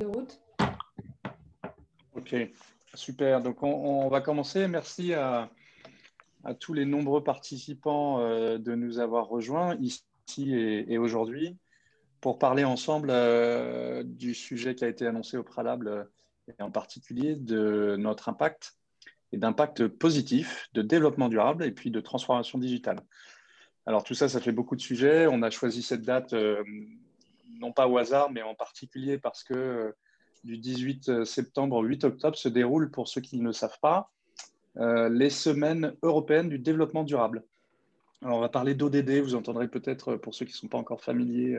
de route. Ok, super. Donc, on, va commencer. Merci à, tous les nombreux participants euh, de nous avoir rejoints ici et, aujourd'hui pour parler ensemble euh, du sujet qui a été annoncé au préalable et en particulier de notre impact et d'impact positif de développement durable et puis de transformation digitale. Alors tout ça, ça fait beaucoup de sujets. On a choisi cette date euh, non pas au hasard, mais en particulier parce que euh, du 18 septembre au 8 octobre se déroulent, pour ceux qui ne le savent pas, euh, les semaines européennes du développement durable. Alors on va parler d'ODD, vous entendrez peut-être, pour ceux qui ne sont pas encore familiers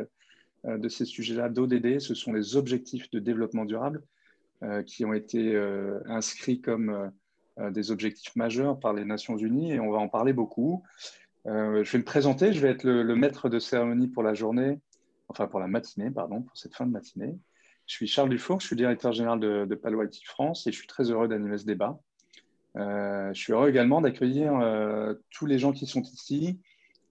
de ces sujets-là, d'ODD, ce sont les objectifs de développement durable qui ont été inscrits comme euh, des objectifs majeurs par les Nations Unies et on va en parler beaucoup. Euh, je vais me présenter, je vais être le, maître de cérémonie pour la journée, enfin pour la matinée, pardon, pour cette fin de matinée. Je suis Charles Dufour, je suis directeur général de, de Palo Alto France et je suis très heureux d'animer ce débat. Euh, je suis heureux également d'accueillir tous les gens qui sont ici,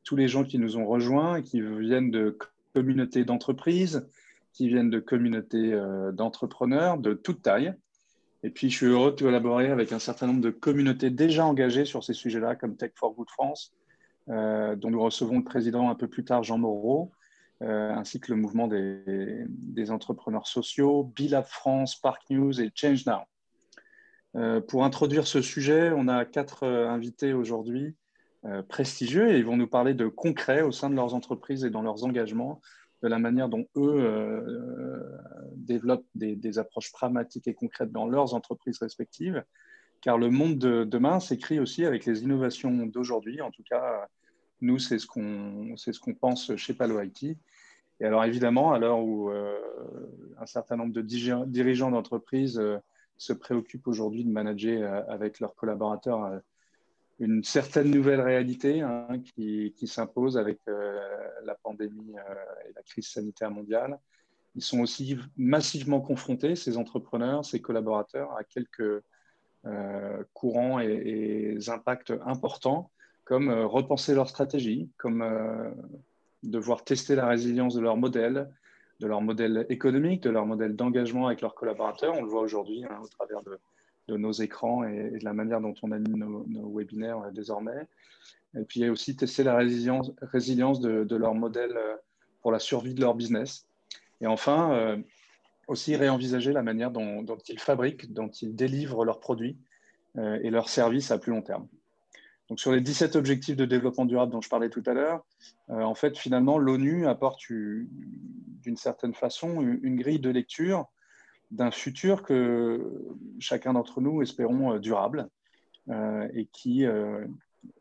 tous les gens qui nous ont rejoints et qui viennent de communautés d'entreprises, qui viennent de communautés d'entrepreneurs de toute taille. Et puis, je suis heureux de collaborer avec un certain nombre de communautés déjà engagées sur ces sujets-là, comme Tech for Good France, euh, dont nous recevons le président un peu plus tard, Jean Moreau, euh, ainsi que le mouvement des, entrepreneurs sociaux, Bilab France, Park News et Change Now. Euh, pour introduire ce sujet, on a quatre invités aujourd'hui prestigieux et ils vont nous parler de concret au sein de leurs entreprises et dans leurs engagements de la manière dont eux euh, développent des, approches pragmatiques et concrètes dans leurs entreprises respectives, car le monde de demain s'écrit aussi avec les innovations d'aujourd'hui. En tout cas, nous, c'est ce qu'on ce qu'on pense chez Palo IT. Et alors évidemment, à l'heure où euh, un certain nombre de dirigeants d'entreprises euh, se préoccupent aujourd'hui de manager avec leurs collaborateurs une certaine nouvelle réalité hein, qui, s'impose avec euh, la pandémie euh, et la crise sanitaire mondiale. Ils sont aussi massivement confrontés, ces entrepreneurs, ces collaborateurs, à quelques euh, courants et, impacts importants, comme repenser leur stratégie, comme devoir tester la résilience de leur modèle, de leur modèle économique, de leur modèle d'engagement avec leurs collaborateurs. On le voit aujourd'hui hein, au travers de, nos écrans et, de la manière dont on anime nos, webinaires euh, désormais. Et puis, aussi tester la résilience, de, leur modèle euh, pour la survie de leur business. Et enfin, euh, aussi réenvisager la manière dont, ils fabriquent, dont ils délivrent leurs produits et leurs services à plus long terme. Donc, sur les 17 objectifs de développement durable dont je parlais tout à l'heure, en fait, finalement, l'ONU apporte d'une certaine façon une, grille de lecture d'un futur que chacun d'entre nous espérons euh, durable euh, et qui euh,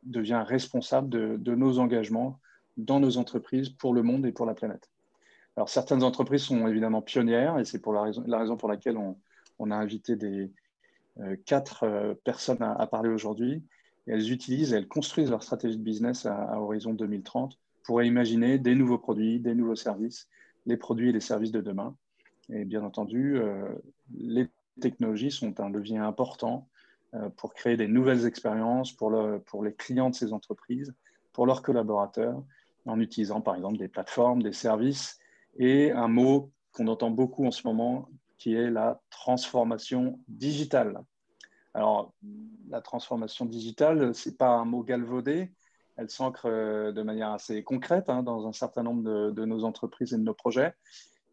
devient responsable de, nos engagements dans nos entreprises pour le monde et pour la planète. Alors certaines entreprises sont évidemment pionnières et c'est la raison, pour laquelle on, a invité quatre personnes à, parler aujourd'hui. Elles utilisent, elles construisent leur stratégie de business à, horizon 2030 pour imaginer des nouveaux produits, des nouveaux services, les produits et les services de demain. Et bien entendu, euh, les technologies sont un levier important euh, pour créer des nouvelles expériences pour les clients de ces entreprises, pour leurs collaborateurs, en utilisant par exemple des plateformes, des services et un mot qu'on entend beaucoup en ce moment qui est la transformation digitale. Alors, la transformation digitale, ce n'est pas un mot galvaudé, elle s'ancre euh, de manière assez concrète hein, dans un certain nombre de, nos entreprises et de nos projets.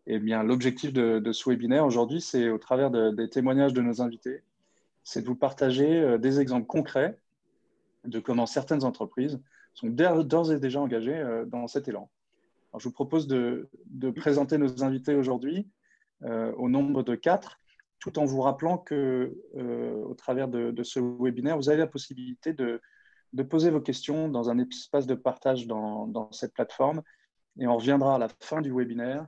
Eh bien, l'objectif de, ce webinaire aujourd'hui, c'est au travers des témoignages de nos invités, c'est de vous partager euh, des exemples concrets de comment certaines entreprises sont d'ores et déjà engagées euh, dans cet élan. je vous propose de, présenter nos invités aujourd'hui au nombre de quatre, tout en vous rappelant que, au travers de, ce webinaire, vous avez la possibilité de, poser vos questions dans un espace de partage dans, cette plateforme. Et on reviendra à la fin du webinaire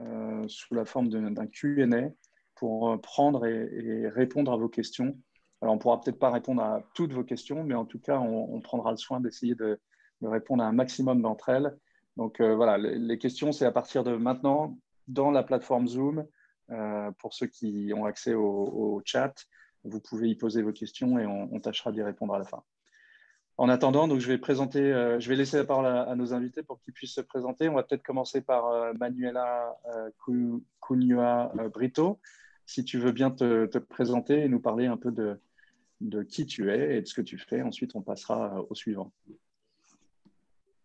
euh, sous la forme d'un QA pour euh, prendre et, répondre à vos questions. Alors, on ne pourra peut-être pas répondre à toutes vos questions, mais en tout cas, on, prendra le soin d'essayer de, répondre à un maximum d'entre elles. Donc, euh, voilà, les, questions, c'est à partir de maintenant dans la plateforme Zoom. Pour ceux qui ont accès au, chat, vous pouvez y poser vos questions et on, tâchera d'y répondre à la fin. En attendant, donc je vais présenter, euh, je vais laisser la parole à, nos invités pour qu'ils puissent se présenter. On va peut-être commencer par euh, Manuela Cunha Brito. Si tu veux bien te, présenter et nous parler un peu de qui tu es et de ce que tu fais. Ensuite, on passera au suivant.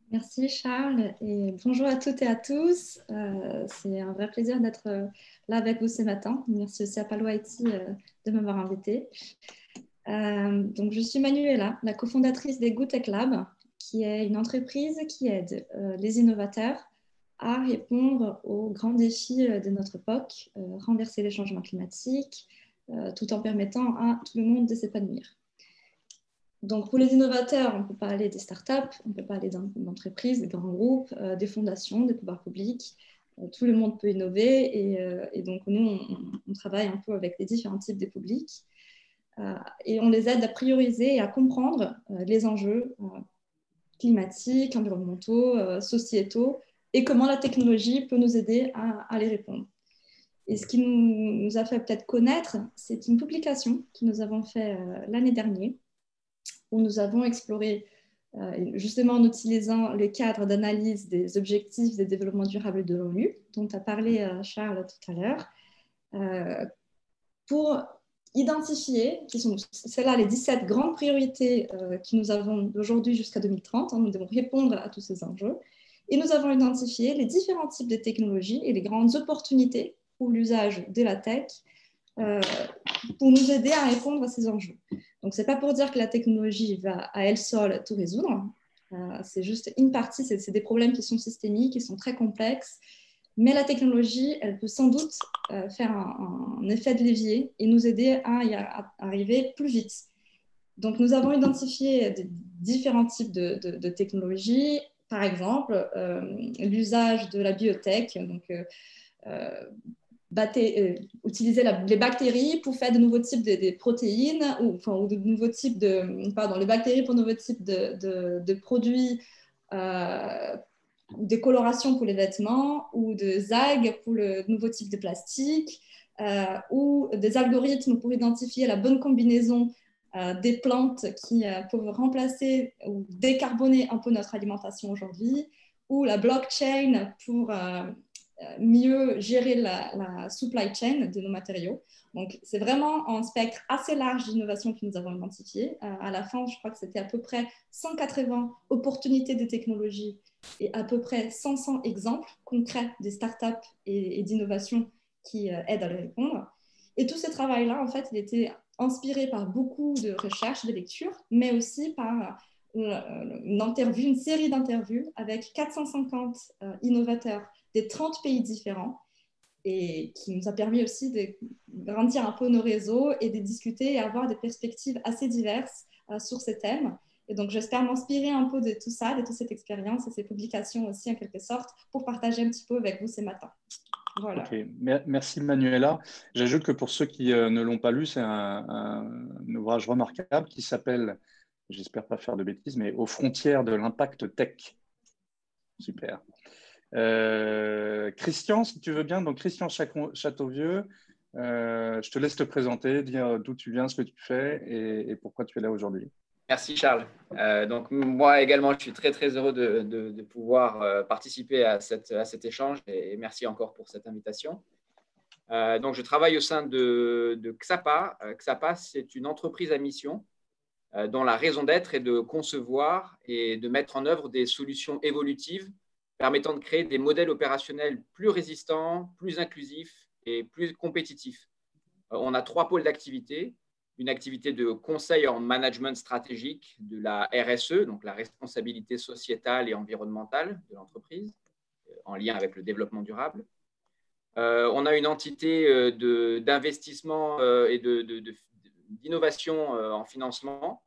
Merci Charles et bonjour à toutes et à tous. Euh, c'est un vrai plaisir d'être euh, là avec vous ce matin. Merci aussi à Palo Haiti euh, de m'avoir invité. donc, je suis Manuela, la cofondatrice des Gootech Lab, qui est une entreprise qui aide les innovateurs à répondre aux grands défis de notre époque, renverser les changements climatiques, tout en permettant à tout le monde de s'épanouir. Donc, pour les innovateurs, on peut parler des startups, on peut parler d'entreprises, des grands groupes, euh, des fondations, des pouvoirs publics. Euh, tout le monde peut innover et, euh, donc, nous, on, travaille un peu avec les différents types de publics et on les aide à prioriser et à comprendre les enjeux climatiques, environnementaux, sociétaux et comment la technologie peut nous aider à, les répondre. Et ce qui nous, nous a fait peut-être connaître, c'est une publication que nous avons fait l'année dernière où nous avons exploré, euh, justement en utilisant le cadre d'analyse des objectifs de développement durable de l'ONU, dont a parlé euh, Charles tout à l'heure, euh, pour identifier, qui sont là les 17 grandes priorités que nous avons d'aujourd'hui jusqu'à 2030. Hein, nous devons répondre à tous ces enjeux. Et nous avons identifié les différents types de technologies et les grandes opportunités pour l'usage de la tech euh, pour nous aider à répondre à ces enjeux. Donc, ce n'est pas pour dire que la technologie va à elle seule tout résoudre. Euh, c'est juste une partie, c'est des problèmes qui sont systémiques, qui sont très complexes. Mais la technologie, elle peut sans doute euh, faire un, effet de levier et nous aider à y arriver plus vite. Donc, nous avons identifié différents types de, de technologies. Par exemple, l'usage de la biotech, donc euh, utiliser les bactéries pour faire de nouveaux types de, protéines ou, enfin, de nouveaux types de pardon les bactéries pour de nouveaux types de, de produits euh, des colorations pour les vêtements ou des algues pour le nouveau type de plastique euh, ou des algorithmes pour identifier la bonne combinaison euh, des plantes qui peuvent remplacer ou décarboner un peu notre alimentation aujourd'hui ou la blockchain pour mieux gérer la, supply chain de nos matériaux. Donc, c'est vraiment un spectre assez large d'innovation que nous avons identifié. Euh, à la fin, je crois que c'était à peu près 180 opportunités de technologie et à peu près 500 exemples concrets des startups et, et d'innovations qui euh, aident à les répondre. Et tout ce travail-là, en fait, il était inspiré par beaucoup de recherches, de lectures, mais aussi par interview, une série d'interviews avec 450 innovateurs des 30 pays différents et qui nous a permis aussi de grandir un peu nos réseaux et de discuter et avoir des perspectives assez diverses euh, sur ces thèmes. Et donc, j'espère m'inspirer un peu de tout ça, de toute cette expérience et ces publications aussi, en quelque sorte, pour partager un petit peu avec vous ce matin. Voilà. Merci Manuela. J'ajoute que pour ceux qui euh, ne l'ont pas lu, c'est un, un, ouvrage remarquable qui s'appelle, j'espère pas faire de bêtises, mais Aux frontières de l'impact tech. Super. Euh, Christian, si tu veux bien, donc Christian Châteauvieux, euh, je te laisse te présenter, dire d'où tu viens, ce que tu fais et, pourquoi tu es là aujourd'hui. Merci Charles. Euh, donc moi également, je suis très très heureux de, pouvoir participer à, cet échange et, merci encore pour cette invitation. donc je travaille au sein de, de XAPA. XAPA, c'est une entreprise à mission dont la raison d'être est de concevoir et de mettre en œuvre des solutions évolutives permettant de créer des modèles opérationnels plus résistants, plus inclusifs et plus compétitifs. Euh, on a trois pôles d'activité. Une activité de conseil en management stratégique de la RSE, donc la responsabilité sociétale et environnementale de l'entreprise, euh, en lien avec le développement durable. Euh, on a une entité d'investissement et d'innovation en financement.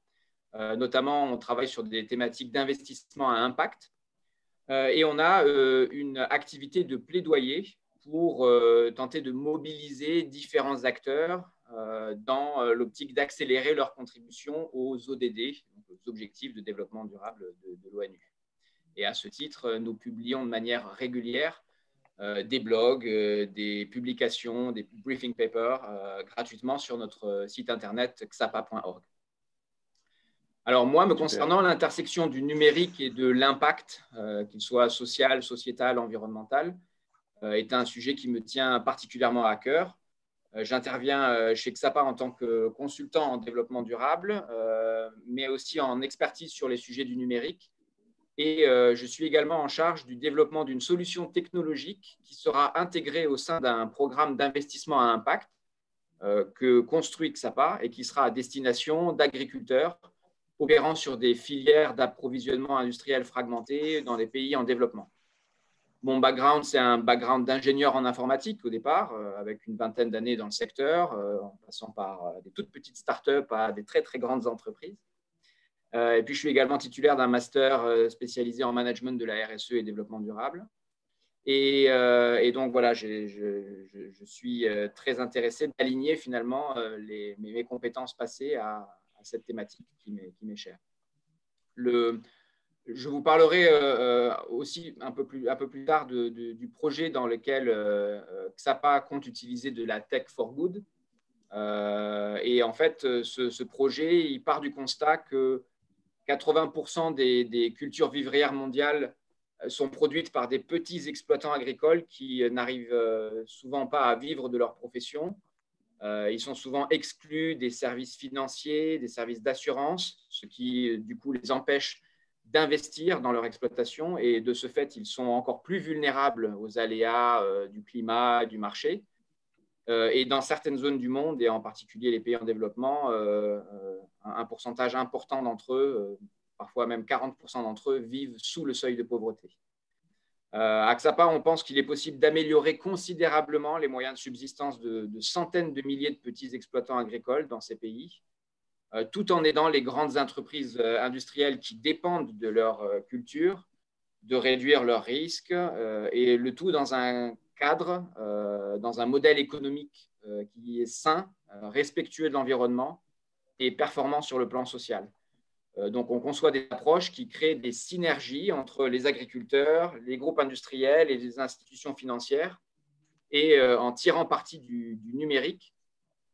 notamment, on travaille sur des thématiques d'investissement à impact, et on a euh, une activité de plaidoyer pour euh, tenter de mobiliser différents acteurs dans l'optique d'accélérer leur contribution aux ODD, aux objectifs de développement durable de, l'ONU. Et à ce titre, nous publions de manière régulière des blogs, des publications, des briefing papers gratuitement sur notre site internet xapa.org. Alors moi, me concernant, l'intersection du numérique et de l'impact, qu'il soit social, sociétal, environnemental, est un sujet qui me tient particulièrement à cœur. J'interviens chez XAPA en tant que consultant en développement durable, mais aussi en expertise sur les sujets du numérique et euh, je suis également en charge du développement d'une solution technologique qui sera intégrée au sein d'un programme d'investissement à impact euh, que construit XAPA et qui sera à destination d'agriculteurs opérant sur des filières d'approvisionnement industriel fragmenté dans des pays en développement. Mon background, c'est un background d'ingénieur en informatique au départ, euh, avec une vingtaine d'années dans le secteur, en passant par des toutes petites startups à des très très grandes entreprises. Euh, et puis, je suis également titulaire d'un master euh, spécialisé en management de la RSE et développement durable. Et, euh, donc, voilà, je, suis très intéressé d'aligner finalement mes, compétences passées à, cette thématique qui m'est chère. Le, je vous parlerai aussi un peu plus, un peu plus tard du projet dans lequel XAPA compte utiliser de la tech for good. et en fait, ce, projet, il part du constat que 80% des, cultures vivrières mondiales euh, sont produites par des petits exploitants agricoles qui euh, n'arrivent euh, souvent pas à vivre de leur profession. Ils sont souvent exclus des services financiers, des services d'assurance, ce qui du coup les empêche d'investir dans leur exploitation et de ce fait, ils sont encore plus vulnérables aux aléas du climat, du marché. Et dans certaines zones du monde, et en particulier les pays en développement, un pourcentage important d'entre eux, euh, parfois même 40% d'entre eux, vivent sous le seuil de pauvreté. Euh, à XAPA, on pense qu'il est possible d'améliorer considérablement les moyens de subsistance de, centaines de milliers de petits exploitants agricoles dans ces pays, euh, tout en aidant les grandes entreprises industrielles qui dépendent de leur culture de réduire leurs risques, et le tout dans un cadre, dans un modèle économique qui est sain, respectueux de l'environnement et performant sur le plan social. Euh, donc, on conçoit des approches qui créent des synergies entre les agriculteurs, les groupes industriels et les institutions financières, et euh, en tirant parti du, numérique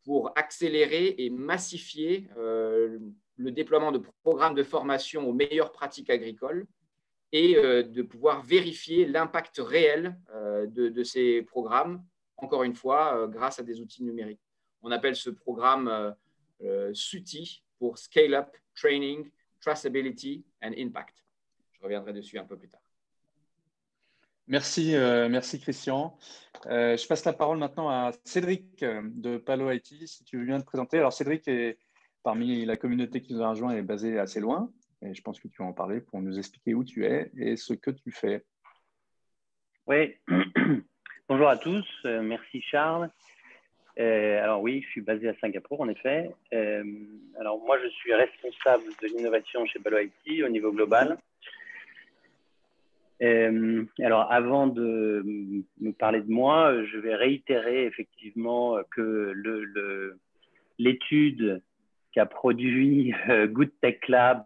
pour accélérer et massifier euh, le déploiement de programmes de formation aux meilleures pratiques agricoles et de pouvoir vérifier l'impact réel de, ces programmes, encore une fois, grâce à des outils numériques. On appelle ce programme SUTI pour Scale Up, Training, Traceability and Impact. Je reviendrai dessus un peu plus tard. Merci, euh, merci Christian. Euh, je passe la parole maintenant à Cédric de Palo IT, si tu veux bien te présenter. Alors Cédric est parmi la communauté qui nous a rejoint est basé assez loin, et je pense que tu vas en parler pour nous expliquer où tu es et ce que tu fais. Oui, bonjour à tous, merci Charles. Euh, alors oui, je suis basé à Singapour en effet. Euh, alors moi, je suis responsable de l'innovation chez Balo IT au niveau global. Euh, alors avant de me parler de moi, je vais réitérer effectivement que l'étude le, qu'a produit Good Tech Lab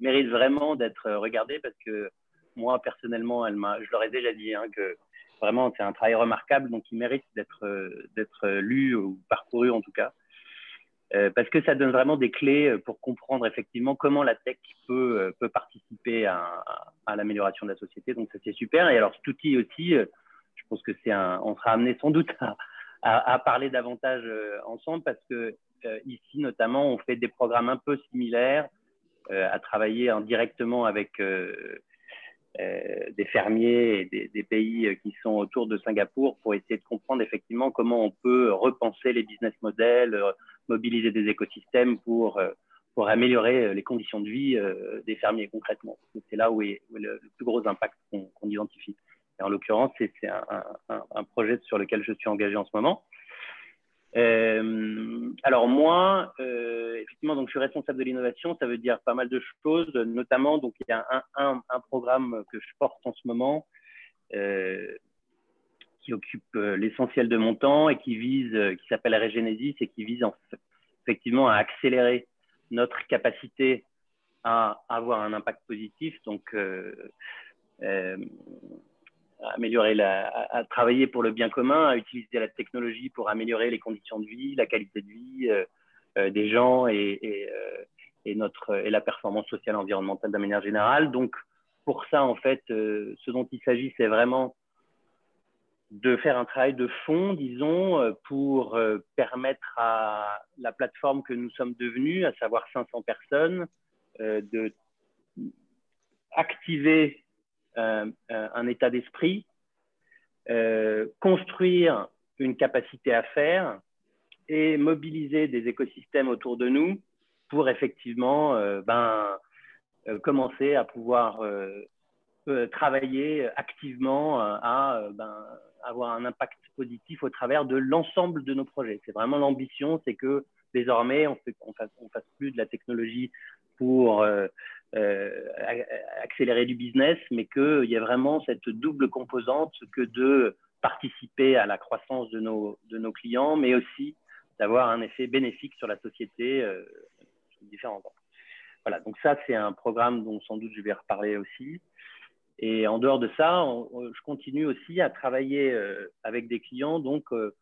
mérite vraiment d'être regardée parce que moi personnellement, elle je leur ai déjà dit hein, que Vraiment, c'est un travail remarquable, donc il mérite d'être d'être lu ou parcouru en tout cas, euh, parce que ça donne vraiment des clés pour comprendre effectivement comment la tech peut, participer à, l'amélioration de la société. Donc ça c'est super. Et alors cet outil aussi, euh, je pense que c'est on sera amené sans doute à, parler davantage euh, ensemble parce que ici notamment on fait des programmes un peu similaires, à travailler en directement avec euh, des fermiers et des, pays qui sont autour de Singapour pour essayer de comprendre effectivement comment on peut repenser les business models, euh, mobiliser des écosystèmes pour, euh, pour améliorer les conditions de vie des fermiers concrètement. C'est là où est, le, plus gros impact qu'on identifie. Et en l'occurrence, c'est un, un, un, projet sur lequel je suis engagé en ce moment. Euh, alors moi, euh, effectivement, donc je suis responsable de l'innovation. Ça veut dire pas mal de choses, notamment donc il y a un, programme que je porte en ce moment euh, qui occupe l'essentiel de mon temps et qui vise, qui s'appelle Regenesis et qui vise en, effectivement à accélérer notre capacité à avoir un impact positif. Donc améliorer la, à, travailler pour le bien commun, à utiliser la technologie pour améliorer les conditions de vie, la qualité de vie euh, euh, des gens et, euh, et, notre, et la performance sociale et environnementale de manière générale. Donc, pour ça, en fait, ce dont il s'agit, c'est vraiment de faire un travail de fond, disons, pour permettre à la plateforme que nous sommes devenus, à savoir 500 personnes, de activer un état d'esprit, construire une capacité à faire et mobiliser des écosystèmes autour de nous pour effectivement euh, ben, euh, commencer à pouvoir euh, travailler activement à ben, avoir un impact positif au travers de l'ensemble de nos projets. C'est vraiment l'ambition, c'est que désormais, on ne fasse, plus de la technologie pour accélérer du business, mais qu'il y ait vraiment cette double composante que de participer à la croissance de nos, clients, mais aussi d'avoir un effet bénéfique sur la société euh, différents Voilà, donc ça, c'est un programme dont sans doute je vais reparler aussi. Et en dehors de ça, je continue aussi à travailler euh, avec des clients, donc euh,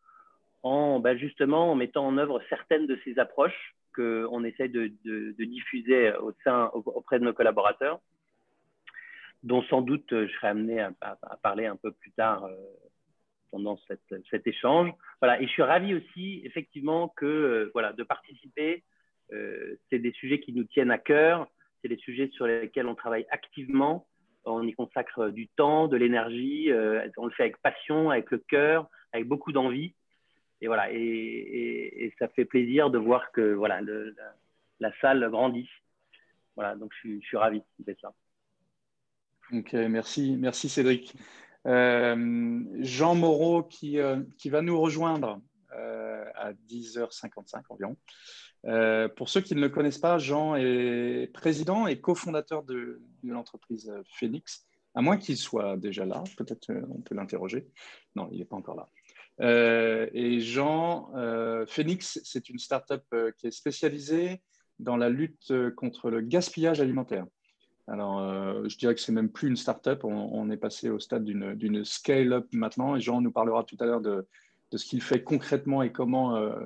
en bah, justement en mettant en œuvre certaines de ces approches qu'on essaie de, diffuser au sein, auprès de nos collaborateurs, dont sans doute je serai amené à, parler un peu plus tard pendant cet échange. Voilà, et je suis ravi aussi, effectivement, que euh, voilà, de participer. Euh, c'est des sujets qui nous tiennent à cœur. C'est des sujets sur lesquels on travaille activement. On y consacre du temps, de l'énergie. Euh, on le fait avec passion, avec le cœur, avec beaucoup d'envie. Et voilà, et, ça fait plaisir de voir que voilà, la, salle grandit. Voilà, donc je suis, je suis ravi de ça. Ok, merci, merci Cédric. Euh, Jean Moreau qui, euh, qui, va nous rejoindre euh, à 10h55 environ. pour ceux qui ne le connaissent pas, Jean est président et cofondateur de, de l'entreprise Phoenix, à moins qu'il soit déjà là, peut-être on peut l'interroger. Non, il n'est pas encore là. Et Jean, Phoenix, c'est une start-up qui est spécialisée dans la lutte contre le gaspillage alimentaire. Alors, euh, je dirais que c'est même plus une start-up, on, est passé au stade d'une scale-up maintenant, et Jean nous parlera tout à l'heure de, ce qu'il fait concrètement et comment euh,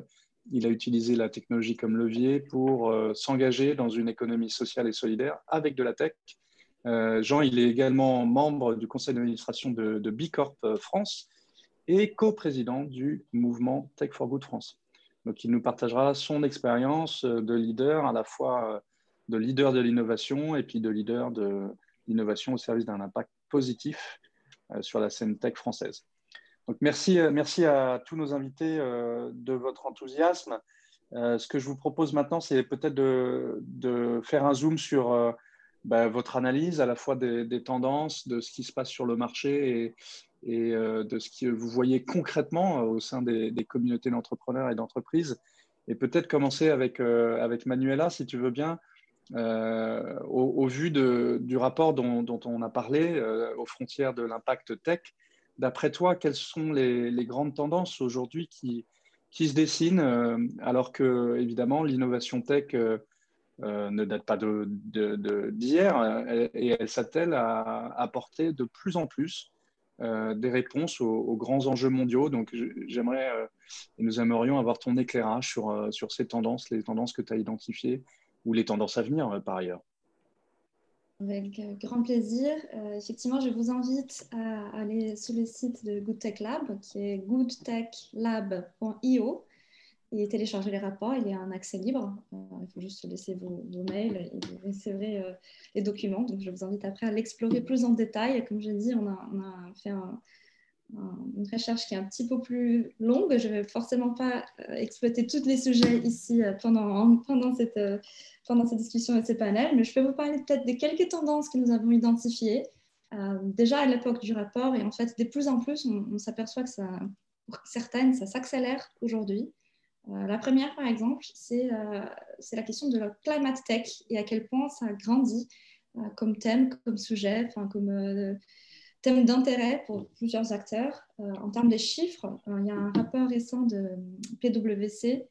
il a utilisé la technologie comme levier pour euh, s'engager dans une économie sociale et solidaire avec de la tech. Jean, il est également membre du conseil d'administration de, de Bicorp France et co-président du mouvement Tech for Good France. Donc, il nous partagera son expérience de leader à la fois de leader de l'innovation et puis de leader de l'innovation au service d'un impact positif euh, sur la scène tech française. Donc merci, euh, merci à tous nos invités euh, de votre enthousiasme. ce que je vous propose maintenant, c'est peut-être de, faire un zoom sur bah, votre analyse à la fois des, tendances, de ce qui se passe sur le marché et, et de ce que vous voyez concrètement au sein des, communautés d'entrepreneurs et d'entreprises. Et peut-être commencer avec, avec Manuela, si tu veux bien, euh, au, vu du rapport dont, on a parlé, euh, aux frontières de l'impact tech, d'après toi, quelles sont les, grandes tendances aujourd'hui qui, qui, se dessinent, euh, alors que, évidemment, l'innovation tech ne date pas d'hier et elle s'attelle à apporter de plus en plus des réponses aux, grands enjeux mondiaux. Donc, j'aimerais et nous aimerions avoir ton éclairage sur, sur ces tendances, les tendances que tu as identifiées ou les tendances à venir euh, par ailleurs avec euh, grand plaisir. Euh, effectivement, je vous invite à aller sur le site de Good Tech Lab, qui est goodtechlab.io, et télécharger les rapports. Il a un accès libre. il faut juste laisser vos, mails et vous recevrez les documents. Donc, je vous invite après à l'explorer plus en détail. Comme je dit, on a, on a fait un, une recherche qui est un petit peu plus longue. Je ne vais forcément pas euh, exploiter tous les sujets ici euh, pendant, pendant, cette, euh, pendant cette discussion et ces panels, mais je vais vous parler peut-être de quelques tendances que nous avons identifiées déjà à l'époque du rapport. Et en fait, de plus en plus, on, s'aperçoit que ça, pour certaines, ça s'accélère aujourd'hui. La première, par exemple, c'est la question de la climate tech et à quel point ça grandit comme thème, comme sujet, comme thème d'intérêt pour plusieurs acteurs. Euh, en termes de chiffres, euh, il y a un rapport récent de PwC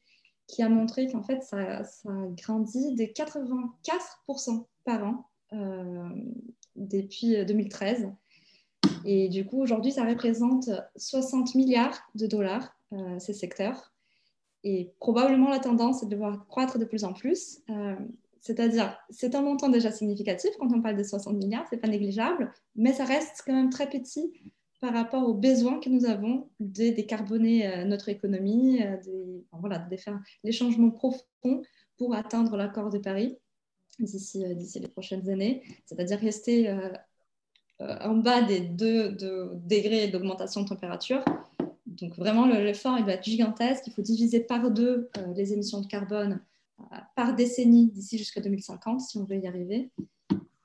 qui a montré qu'en fait, ça, ça, grandit de 84% par an euh, depuis 2013. Et du coup, aujourd'hui, ça représente 60 milliards de dollars, ces secteurs. Et probablement, la tendance est de voir croître de plus en plus C'est-à-dire, c'est un montant déjà significatif quand on parle de 60 milliards, ce n'est pas négligeable, mais ça reste quand même très petit par rapport aux besoins que nous avons de décarboner euh, notre économie, euh, de, faire les changements profonds pour atteindre l'accord de Paris d'ici euh, les prochaines années, c'est-à-dire rester en bas des 2 degrés d'augmentation de température. Donc vraiment, l'effort il va être gigantesque. Il faut diviser par deux les émissions de carbone par décennie d'ici jusqu'à 2050 si on veut y arriver.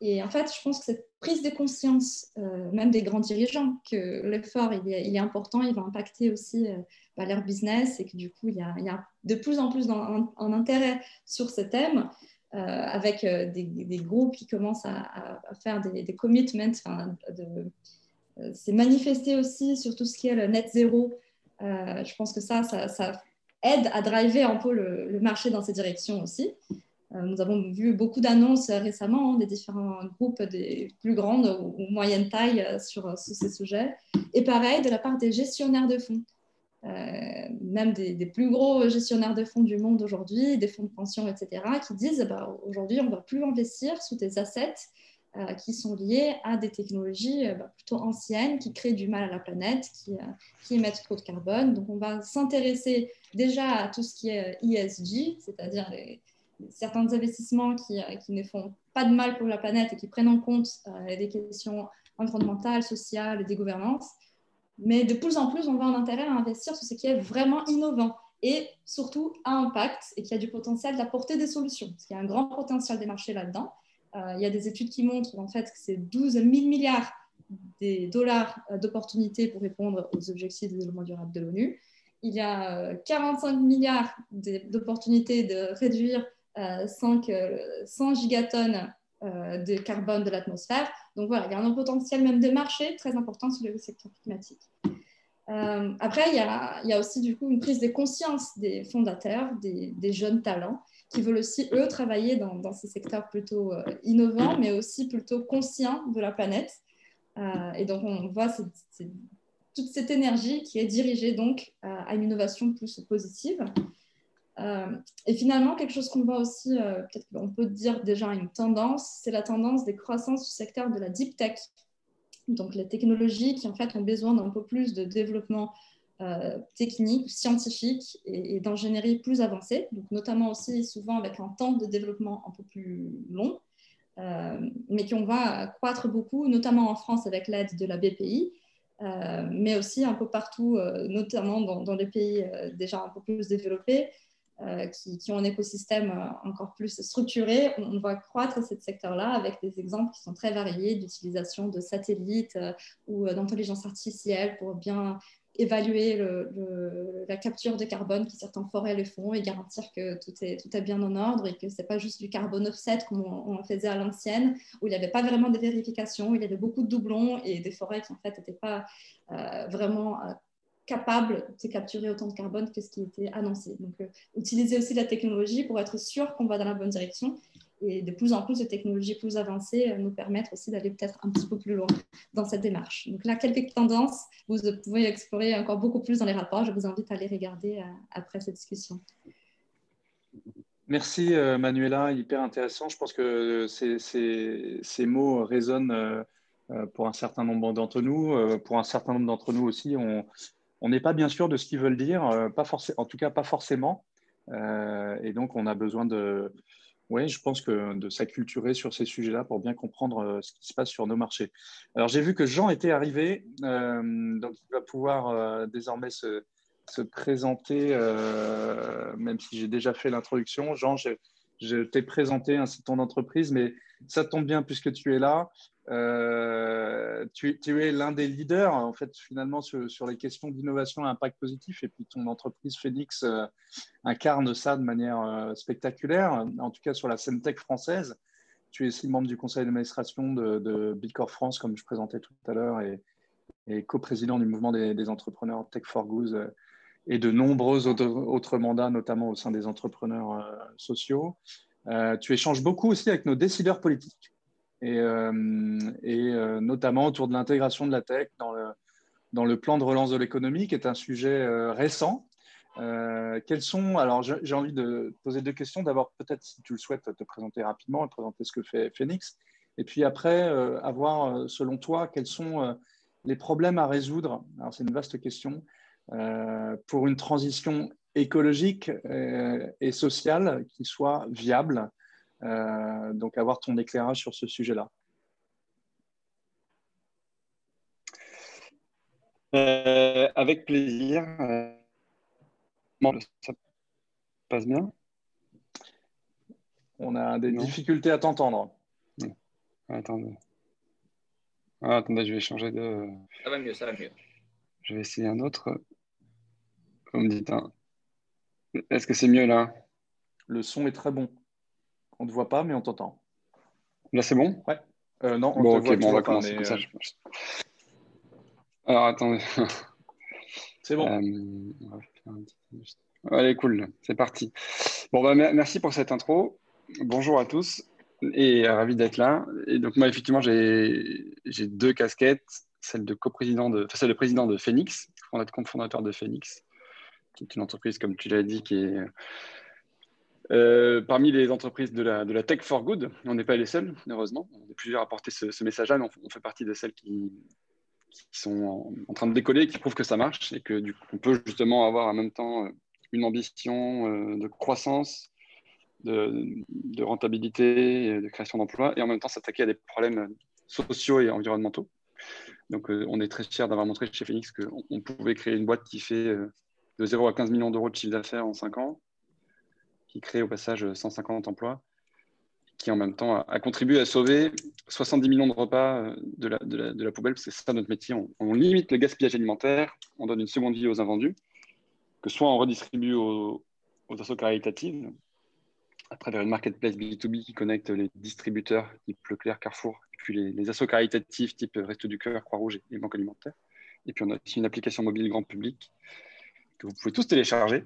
Et en fait, je pense que cette prise de conscience, euh, même des grands dirigeants, que l'effort il est, important, il va impacter aussi euh, bah, leur business et que du coup, il y a, de plus en plus en, intérêt sur ce thème, euh, avec des, groupes qui commencent à, faire des commitments. C'est manifesté aussi sur tout ce qui est le net zéro. je pense que ça, ça, aide à driver un peu le, marché dans ces directions aussi. Euh, nous avons vu beaucoup d'annonces récemment hein, des différents groupes des plus grandes ou moyennes tailles euh, sur, ces sujets. Et pareil, de la part des gestionnaires de fonds. Euh, même des, plus gros gestionnaires de fonds du monde aujourd'hui, des fonds de pension, etc., qui disent bah, aujourd'hui, on ne va plus investir sous des assets qui sont liés à des technologies bah, plutôt anciennes, qui créent du mal à la planète, qui, qui émettent trop de carbone. Donc, on va s'intéresser déjà à tout ce qui est ESG, c'est-à-dire les, certains investissements qui, euh, ne font pas de mal pour la planète et qui prennent en compte euh, des questions environnementales, sociales et des gouvernances. Mais de plus en plus, on va en intérêt à investir sur ce qui est vraiment innovant et surtout à impact et qui a du potentiel d'apporter des solutions. Qu'il y a un grand potentiel des marchés là-dedans. Euh, il y a des études qui montrent en fait que c'est 12 000 milliards des dollars d'opportunités pour répondre aux objectifs de développement durable de l'ONU. Il y a 45 milliards d'opportunités de réduire 5, euh, 100 gigatonnes euh, de carbone de l'atmosphère. Donc voilà, il y a un potentiel même de marché très important sur le secteur climatique. Euh, après, il y, a, il y, a, aussi du coup une prise de conscience des fondateurs, des, jeunes talents, qui veulent aussi, eux, travailler dans, ces secteurs plutôt innovants, mais aussi plutôt conscients de la planète. et donc, on voit toute cette énergie qui est dirigée donc à une innovation plus positive. Euh, et finalement, quelque chose qu'on voit aussi, euh, peut-être qu'on peut dire déjà une tendance, c'est la tendance des croissances du secteur de la deep tech. Donc les technologies qui en fait ont besoin d'un peu plus de développement euh, technique, scientifique et, d'ingénierie plus avancée, donc notamment aussi souvent avec un temps de développement un peu plus long, mais qui on va croître beaucoup, notamment en France avec l'aide de la BPI, mais aussi un peu partout, notamment dans, les pays déjà un peu plus développés, euh, qui, ont un écosystème euh, encore plus structuré, on, va croître ce secteur-là avec des exemples qui sont très variés d'utilisation de satellites euh, ou d'intelligence artificielle pour bien évaluer la capture de carbone qui certaines forêts le font et garantir que tout est, tout est bien en ordre et que ce n'est pas juste du carbone offset comme on, le faisait à l'ancienne, où il n'y avait pas vraiment de vérification, où il y avait beaucoup de doublons et des forêts qui en fait n'étaient pas vraiment capable de capturer autant de carbone que ce qui était annoncé. Donc, euh, utiliser aussi la technologie pour être sûr qu'on va dans la bonne direction. Et de plus en plus de technologies plus avancées euh, nous permettent aussi d'aller peut-être un petit peu plus loin dans cette démarche. Donc là, quelques tendances, vous pouvez explorer encore beaucoup plus dans les rapports. Je vous invite à les regarder euh, après cette discussion. Merci Manuela, hyper intéressant. Je pense que ces, ces, mots résonnent pour un certain nombre d'entre nous. Pour un certain nombre d'entre nous aussi, on, n'est pas bien sûr de ce qu'ils veulent dire, euh, pas en tout cas pas forcément. Euh, et donc, on a besoin de, ouais, je pense que de s'acculturer sur ces sujets-là pour bien comprendre euh, ce qui se passe sur nos marchés. Alors, j'ai vu que Jean était arrivé, donc il va pouvoir désormais se, présenter, même si j'ai déjà fait l'introduction. Jean, je, t'ai présenté, ainsi ton entreprise, mais ça tombe bien puisque tu es là. Euh, tu, es l'un des leaders, en fait, finalement, sur, les questions d'innovation et impact positif. Et puis, ton entreprise Phoenix euh, incarne ça de manière euh, spectaculaire, en tout cas sur la scène tech française. Tu es aussi membre du conseil d'administration de, de Bicor France, comme je présentais tout à l'heure, et, et coprésident du mouvement des, entrepreneurs Tech for Goose et de nombreux autres, mandats, notamment au sein des entrepreneurs sociaux. tu échanges beaucoup aussi avec nos décideurs politiques et, euh, euh, notamment autour de l'intégration de la tech dans le, plan de relance de l'économie, qui est un sujet euh, récent. Quels sont, alors j'ai envie de poser deux questions. D'abord, peut-être si tu le souhaites, te présenter rapidement, présenter ce que fait Phoenix. Et puis après, avoir, selon toi, quels sont les problèmes à résoudre Alors, c'est une vaste question pour une transition écologique et sociale qui soit viable. Donc, avoir ton éclairage sur ce sujet-là. avec plaisir ça passe bien? On a des difficultés à t'entendre. Attendez. Ah, attendez, je vais changer de. Ça va mieux, ça va mieux. Je vais essayer un autre. Vous me dites, hein. est-ce que c'est mieux là? Le son est très bon. On ne te voit pas, mais on t'entend. Là, c'est bon? Ouais. Euh, non, on bon, te voit bon, on va commencer comme ça. Euh, Alors, attendez. C'est bon. Euh, Allez, cool, c'est parti. Bon, bah, merci pour cette intro. Bonjour à tous et ravi d'être là. Et donc, moi, effectivement, j'ai deux casquettes, celle de coprésident de, enfin, celle de président de Phoenix, fondateur de Phoenix, qui est une entreprise, comme tu l'as dit, qui est euh, parmi les entreprises de la, Tech for Good. On n'est pas les seuls, heureusement. On est plusieurs à porter ce, message-là, mais on, fait partie de celles qui, sont en, train de décoller, qui prouvent que ça marche et que du coup, on peut justement avoir en même temps euh, une ambition euh, de croissance, de, rentabilité, de création d'emplois et en même temps s'attaquer à des problèmes sociaux et environnementaux. Donc, on est très fiers d'avoir montré chez Phoenix qu'on pouvait créer une boîte qui fait de 0 à 15 millions d'euros de chiffre d'affaires en 5 ans, qui crée au passage 150 emplois qui en même temps a, contribué à sauver 70 millions de repas euh, de la, poubelle, parce que c'est ça notre métier. On, limite le gaspillage alimentaire, on donne une seconde vie aux invendus, que soit on redistribue aux, aux assos caritatives, à travers une marketplace B2B qui connecte les distributeurs type Leclerc, Carrefour, puis les, les assos caritatifs type Resto du Cœur, Croix-Rouge et Banque Alimentaire. Et puis on a aussi une application mobile grand public que vous pouvez tous télécharger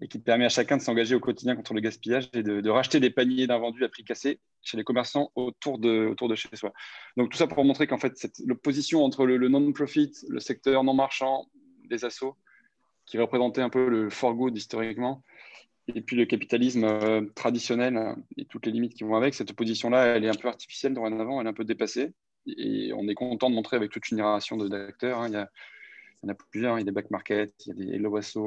et qui permet à chacun de s'engager au quotidien contre le gaspillage et de, racheter des paniers d'invendus à prix cassé chez les commerçants autour de, autour de chez soi. Donc tout ça pour montrer qu'en fait, l'opposition entre le, non-profit, le secteur non marchand des assos, qui représentait un peu le for good historiquement, et puis le capitalisme euh, traditionnel et toutes les limites qui vont avec, cette opposition-là, elle est un peu artificielle dorénavant, elle est un peu dépassée. Et on est content de montrer avec toute une génération d'acteurs. Hein, il y en a plusieurs, il y a des back market, il y a des Hello Asso.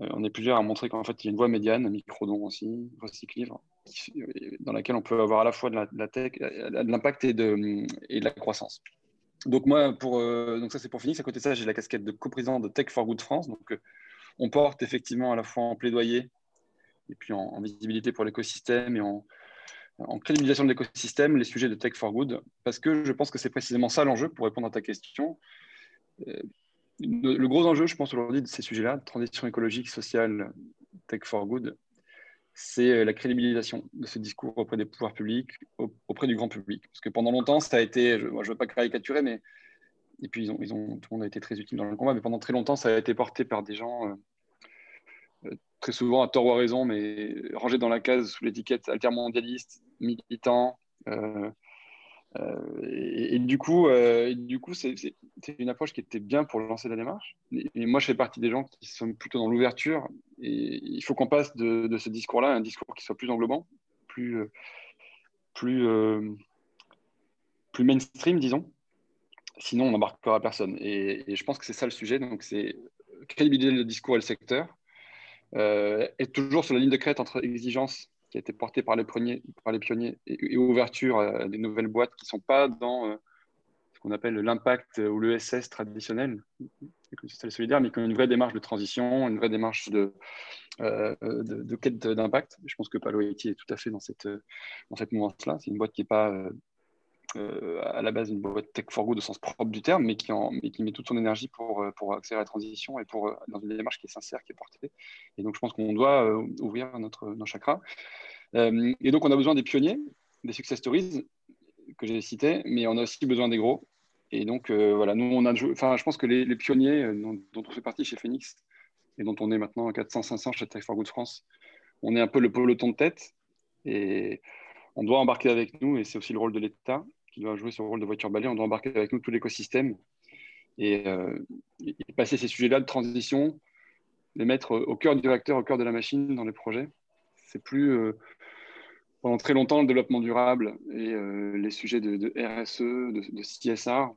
Euh, on est plusieurs à montrer qu'en fait, il y a une voie médiane, Microdon aussi, Recyclivre, dans laquelle on peut avoir à la fois de l'impact et de, et de la croissance. Donc moi, pour, euh, donc ça c'est pour finir. À côté de ça, j'ai la casquette de coprésident de Tech for Good France. Donc euh, on porte effectivement à la fois en plaidoyer et puis en, visibilité pour l'écosystème et en, en crédibilisation de l'écosystème les sujets de Tech for Good, parce que je pense que c'est précisément ça l'enjeu pour répondre à ta question. Euh, le, gros enjeu, je pense, aujourd'hui de ces sujets-là, transition écologique, sociale, tech for good, c'est euh, la crédibilisation de ce discours auprès des pouvoirs publics, auprès du grand public. Parce que pendant longtemps, ça a été, je ne veux pas caricaturer, mais et puis ils ont, ils ont, tout le monde a été très utile dans le combat, mais pendant très longtemps, ça a été porté par des gens, euh, très souvent à tort ou à raison, mais rangés dans la case sous l'étiquette altermondialiste, militant, et, du coup, euh, c'est une approche qui était bien pour lancer la démarche. Et, moi, je fais partie des gens qui sont plutôt dans l'ouverture. Et il faut qu'on passe de, ce discours-là à un discours qui soit plus englobant, plus, euh, plus, mainstream, disons. Sinon, on n'embarquera personne. Et, je pense que c'est ça le sujet. Donc, c'est crédibiliser le discours et le secteur. être toujours sur la ligne de crête entre exigence qui a été porté par les, premiers, par les pionniers et, ouverture à des nouvelles boîtes qui ne sont pas dans euh, ce qu'on appelle l'impact ou l'ESS traditionnel, solidaire, mais qui ont une vraie démarche de transition, une vraie démarche de, euh, de, quête d'impact. Je pense que Palo IT est tout à fait dans cette, dans cette mouvance-là. C'est une boîte qui n'est pas euh, à la base une boîte tech for good au sens propre du terme, mais qui, met toute son énergie pour, pour accélérer la transition et pour, dans une démarche qui est sincère, qui est portée. Et donc, je pense qu'on doit ouvrir notre, nos chakras. Euh, et donc, on a besoin des pionniers, des success stories que j'ai cités, mais on a aussi besoin des gros. Et donc, euh, voilà, nous, on a, enfin, je pense que les, pionniers euh, dont, on fait partie chez Phoenix et dont on est maintenant 400-500 chez Tech for Good France, on est un peu le peloton de tête et on doit embarquer avec nous, et c'est aussi le rôle de l'État qui doit jouer ce rôle de voiture balai, on doit embarquer avec nous tout l'écosystème et, et, passer ces sujets-là de transition les mettre au cœur du réacteur, au cœur de la machine dans les projets. C'est plus pendant très longtemps le développement durable et les sujets de, RSE, de, CSR,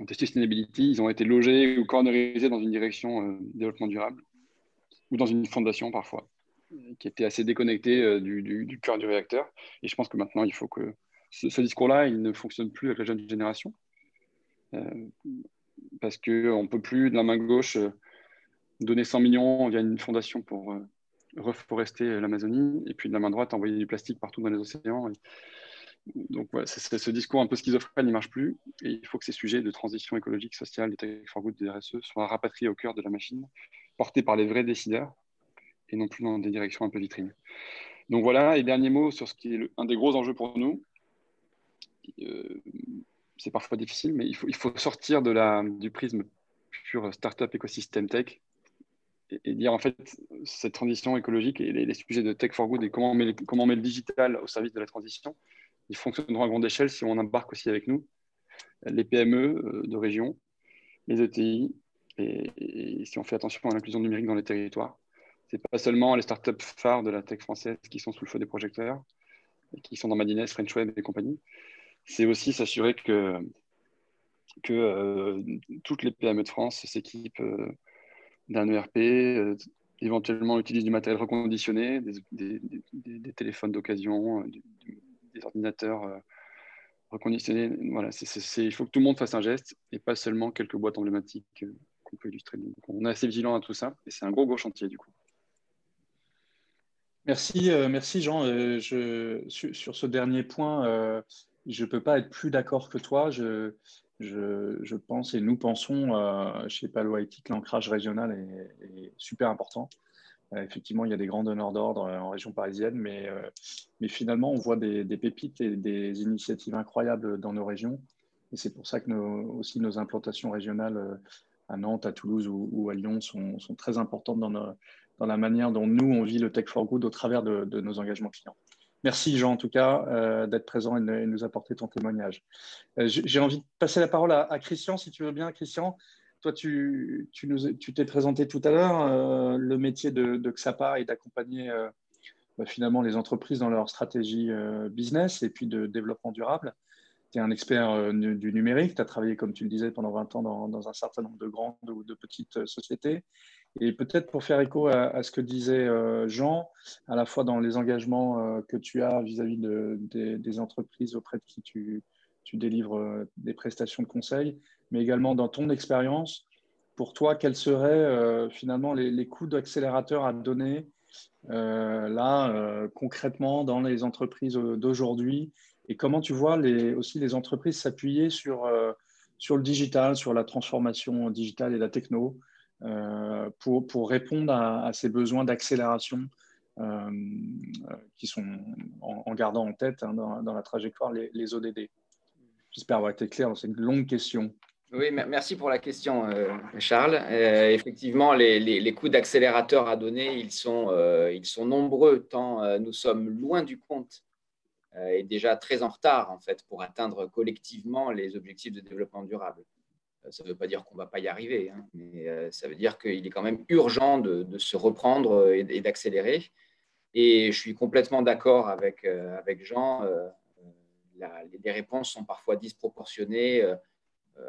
de sustainability, ils ont été logés ou cornerisés dans une direction développement durable ou dans une fondation parfois qui était assez déconnectée du, cœur du réacteur. Et je pense que maintenant, il faut que ce, discours-là, il ne fonctionne plus avec la jeune génération. Euh, parce qu'on ne peut plus, de la main gauche, euh, donner 100 millions via une fondation pour euh, reforester l'Amazonie, et puis de la main droite, envoyer du plastique partout dans les océans. Donc, voilà, ce discours un peu schizophrène, il ne marche plus. Et il faut que ces sujets de transition écologique, sociale, des tech for good, des RSE, soient rapatriés au cœur de la machine, portés par les vrais décideurs, et non plus dans des directions un peu vitrines. Donc voilà, et dernier mot sur ce qui est un des gros enjeux pour nous, c'est parfois difficile, mais il faut, sortir de la, du prisme pur startup écosystème tech et, dire en fait cette transition écologique et les, sujets de tech for good et comment on, met comment on met le digital au service de la transition, ils fonctionneront à grande échelle si on embarque aussi avec nous les PME euh, de région, les ETI et, si on fait attention à l'inclusion numérique dans les territoires. Ce n'est pas seulement les startups phares de la tech française qui sont sous le feu des projecteurs, qui sont dans Madines, French Web et compagnie, c'est aussi s'assurer que, euh, toutes les PME de France s'équipent euh, d'un ERP, euh, éventuellement utilisent du matériel reconditionné, des, téléphones d'occasion, des ordinateurs reconditionnés. Voilà, il faut que tout le monde fasse un geste et pas seulement quelques boîtes emblématiques qu'on peut illustrer. on est assez vigilant à tout ça et c'est un gros, gros chantier du coup. Merci, merci Jean. je, sur, ce dernier point, je ne peux pas être plus d'accord que toi. Je, je, pense et nous pensons euh, chez Palo IT que l'ancrage régional est, super important. Euh, effectivement, il y a des grands donneurs d'ordre euh, en région parisienne, mais, mais finalement, on voit des, pépites et des initiatives incroyables dans nos régions. Et c'est pour ça que aussi nos implantations régionales à Nantes, à Toulouse ou, à Lyon sont, sont, très importantes dans, dans la manière dont nous, on vit le Tech for Good au travers de nos engagements clients. Merci Jean en tout cas euh, d'être présent et de nous apporter ton témoignage. Euh, j'ai envie de passer la parole à, Christian, si tu veux bien. Christian, toi tu t'es présenté tout à l'heure, euh, le métier de, XAPA est d'accompagner bah, finalement les entreprises dans leur stratégie business et puis de développement durable. Tu es un expert du numérique, tu as travaillé comme tu le disais pendant 20 ans dans un certain nombre de grandes ou de petites sociétés. Et peut-être pour faire écho à, ce que disait euh, Jean, à la fois dans les engagements euh, que tu as vis-à-vis de, des entreprises auprès de qui tu, délivres euh, des prestations de conseil, mais également dans ton expérience, pour toi, quels seraient finalement les, les coups d'accélérateur à donner là, concrètement, dans les entreprises d'aujourd'hui? Et comment tu vois aussi les entreprises s'appuyer sur, sur le digital, sur la transformation digitale et la techno pour, pour, répondre à, ces besoins d'accélération euh, qui sont en, gardant en tête hein, dans, la trajectoire les, ODD. J'espère avoir été clair dans cette longue question. Oui, merci pour la question, euh, Charles. effectivement, les, les, coûts d'accélérateur à donner, ils sont nombreux, tant nous sommes loin du compte et déjà très en retard, en fait, pour atteindre collectivement les objectifs de développement durable. Euh, ça ne veut pas dire qu'on ne va pas y arriver, hein, mais euh, ça veut dire qu'il est quand même urgent de, se reprendre euh, et, d'accélérer. Et je suis complètement d'accord avec, avec Jean. les réponses sont parfois disproportionnées.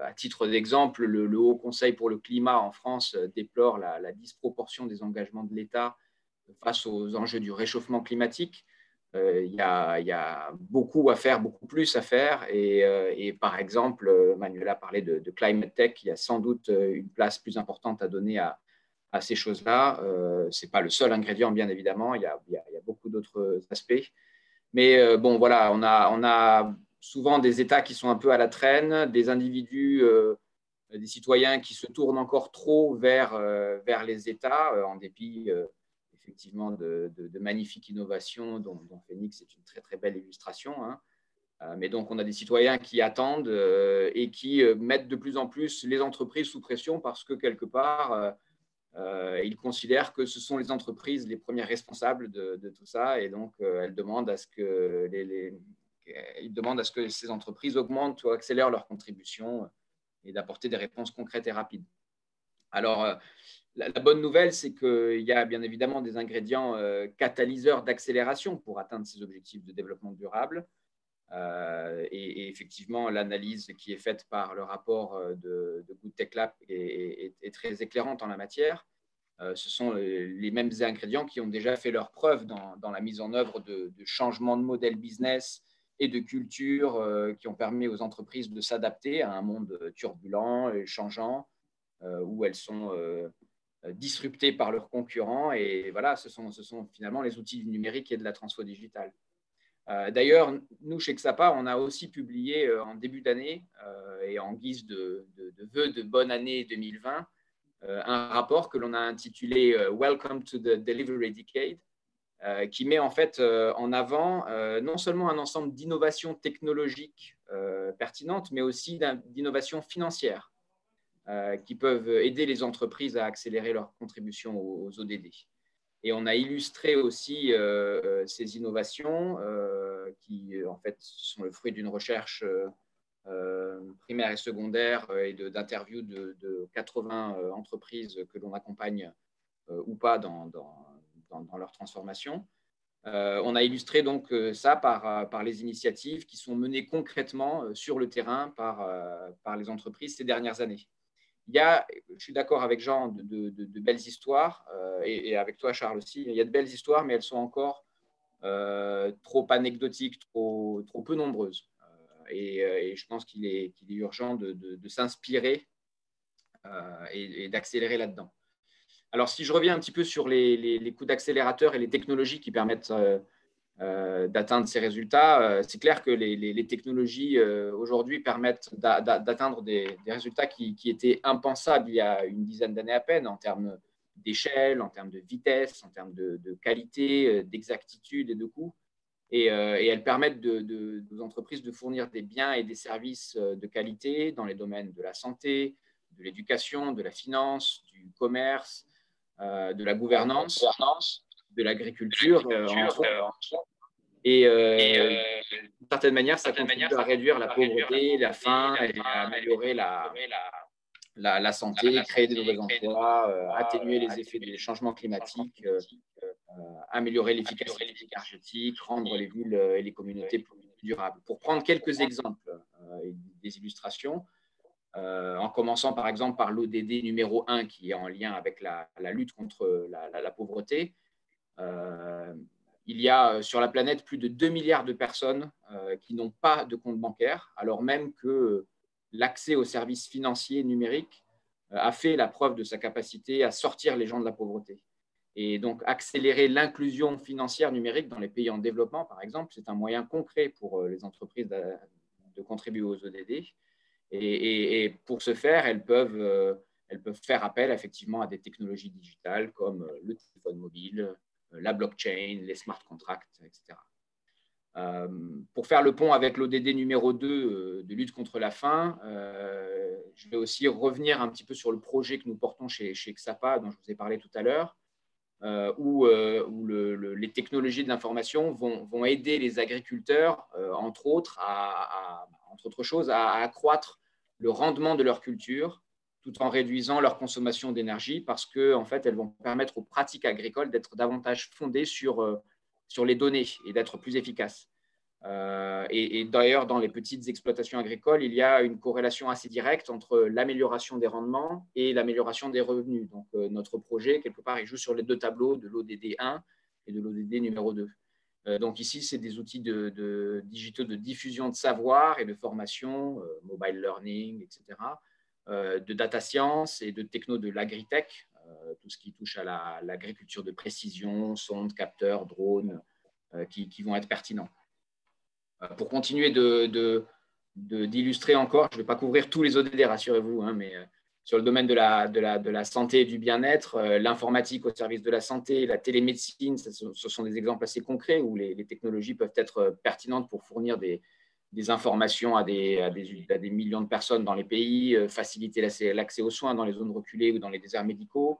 À titre d'exemple, le, Haut Conseil pour le climat en France déplore la disproportion des engagements de l'État face aux enjeux du réchauffement climatique. Euh, il y, a, beaucoup à faire, beaucoup plus à faire. Et, euh, par exemple, Manuela parlait de, Climate Tech. Il y a sans doute une place plus importante à donner à, ces choses-là. Euh, Ce n'est pas le seul ingrédient, bien évidemment. Il y a, beaucoup d'autres aspects. Mais bon, voilà, on a, souvent des États qui sont un peu à la traîne, des individus, des citoyens qui se tournent encore trop vers les États, en dépit effectivement de, magnifiques innovations dont, Phoenix est une très très belle illustration. Hein. Euh, mais donc on a des citoyens qui attendent euh, et qui euh, mettent de plus en plus les entreprises sous pression parce que quelque part ils considèrent que ce sont les entreprises les premières responsables de, tout ça et donc elles demandent à ce que les, ils demandent à ce que ces entreprises augmentent ou accélèrent leurs contributions et d'apporter des réponses concrètes et rapides. Alors, la, bonne nouvelle, c'est qu'il y a bien évidemment des ingrédients catalyseurs d'accélération pour atteindre ces objectifs de développement durable. Et, effectivement, l'analyse qui est faite par le rapport de, de Good Tech Lab est, très éclairante en la matière. ce sont les mêmes ingrédients qui ont déjà fait leur preuve dans, la mise en œuvre de, changements de modèle business, et de culture euh, qui ont permis aux entreprises de s'adapter à un monde turbulent et changeant, euh, où elles sont euh, disruptées par leurs concurrents. Et voilà, ce sont, finalement les outils du numérique et de la transfo digitale. D'ailleurs, nous, chez Xapa, on a aussi publié en début d'année et en guise de, de, vœux de bonne année 2020, un rapport que l'on a intitulé Welcome to the Delivery Decade, euh, qui met en fait euh, en avant euh, non seulement un ensemble d'innovations technologiques pertinentes, mais aussi d'innovations financières qui peuvent aider les entreprises à accélérer leur contribution aux, ODD. Et on a illustré aussi ces innovations qui, en fait, sont le fruit d'une recherche primaire et secondaire et d'interviews de, de, 80 entreprises que l'on accompagne ou pas dans, leur transformation. Euh, on a illustré donc euh, ça par, euh, les initiatives qui sont menées concrètement sur le terrain par les entreprises ces dernières années. Il y a, je suis d'accord avec Jean, de, belles histoires, et, avec toi Charles aussi, il y a de belles histoires, mais elles sont encore trop anecdotiques, trop, peu nombreuses. Et, je pense qu'il est, urgent de, s'inspirer et d'accélérer là-dedans. Alors, si je reviens un petit peu sur les, coups d'accélérateur et les technologies qui permettent euh, euh, d'atteindre ces résultats, euh, c'est clair que les, technologies aujourd'hui permettent d'atteindre des, résultats qui, étaient impensables il y a une dizaine d'années à peine en termes d'échelle, en termes de vitesse, en termes de, qualité, d'exactitude et de coût. Et, elles permettent aux entreprises de fournir des biens et des services de qualité dans les domaines de la santé, de l'éducation, de la finance, du commerce, euh, de la gouvernance, de l'agriculture, euh, et, euh, d'une certaine manière, ça contribue à réduire la pauvreté, la faim, et à améliorer la, la, la, santé, créer des nouveaux emplois, atténuer les effets des changements climatiques, améliorer l'efficacité énergétique, rendre les villes et les communautés plus durables. Pour prendre quelques exemples et des illustrations, euh, en commençant par exemple par l'ODD numéro 1 qui est en lien avec la, lutte contre la, pauvreté. Euh, il y a euh, sur la planète plus de 2 milliards de personnes qui n'ont pas de compte bancaire, alors même que l'accès aux services financiers numériques a fait la preuve de sa capacité à sortir les gens de la pauvreté. Et donc, accélérer l'inclusion financière numérique dans les pays en développement, par exemple, c'est un moyen concret pour les entreprises de, contribuer aux ODD. Et, pour ce faire, elles peuvent, euh, elles peuvent faire appel effectivement à des technologies digitales comme euh, le téléphone mobile, euh, la blockchain, les smart contracts, etc. pour faire le pont avec l'ODD numéro 2 de lutte contre la faim, je vais aussi revenir un petit peu sur le projet que nous portons chez, chez XAPA, dont je vous ai parlé tout à l'heure, où, où les technologies de l'information vont, vont, aider les agriculteurs, entre autres, à, entre autres choses, à, accroître le rendement de leur culture tout en réduisant leur consommation d'énergie parce qu'en en fait, elles vont permettre aux pratiques agricoles d'être davantage fondées sur, euh, sur les données et d'être plus efficaces. Euh, et, d'ailleurs, dans les petites exploitations agricoles, il y a une corrélation assez directe entre l'amélioration des rendements et l'amélioration des revenus. Donc, euh, notre projet, quelque part, il joue sur les deux tableaux de l'ODD 1 et de l'ODD numéro 2. Euh, donc ici, c'est des outils de, digitaux de diffusion de savoir et de formation, mobile learning, etc., de data science et de techno de l'agritech, tout ce qui touche à l'agriculture de précision, sondes, capteurs, drones, qui, vont être pertinents. pour continuer d'illustrer encore, je ne vais pas couvrir tous les ODD, rassurez-vous, hein, mais sur le domaine de la, de la, de la santé et du bien-être, euh, l'informatique au service de la santé, la télémédecine, ce, sont des exemples assez concrets où les, technologies peuvent être euh, pertinentes pour fournir des, des informations à des, millions de personnes dans les pays, euh, faciliter l'accès aux soins dans les zones reculées ou dans les déserts médicaux.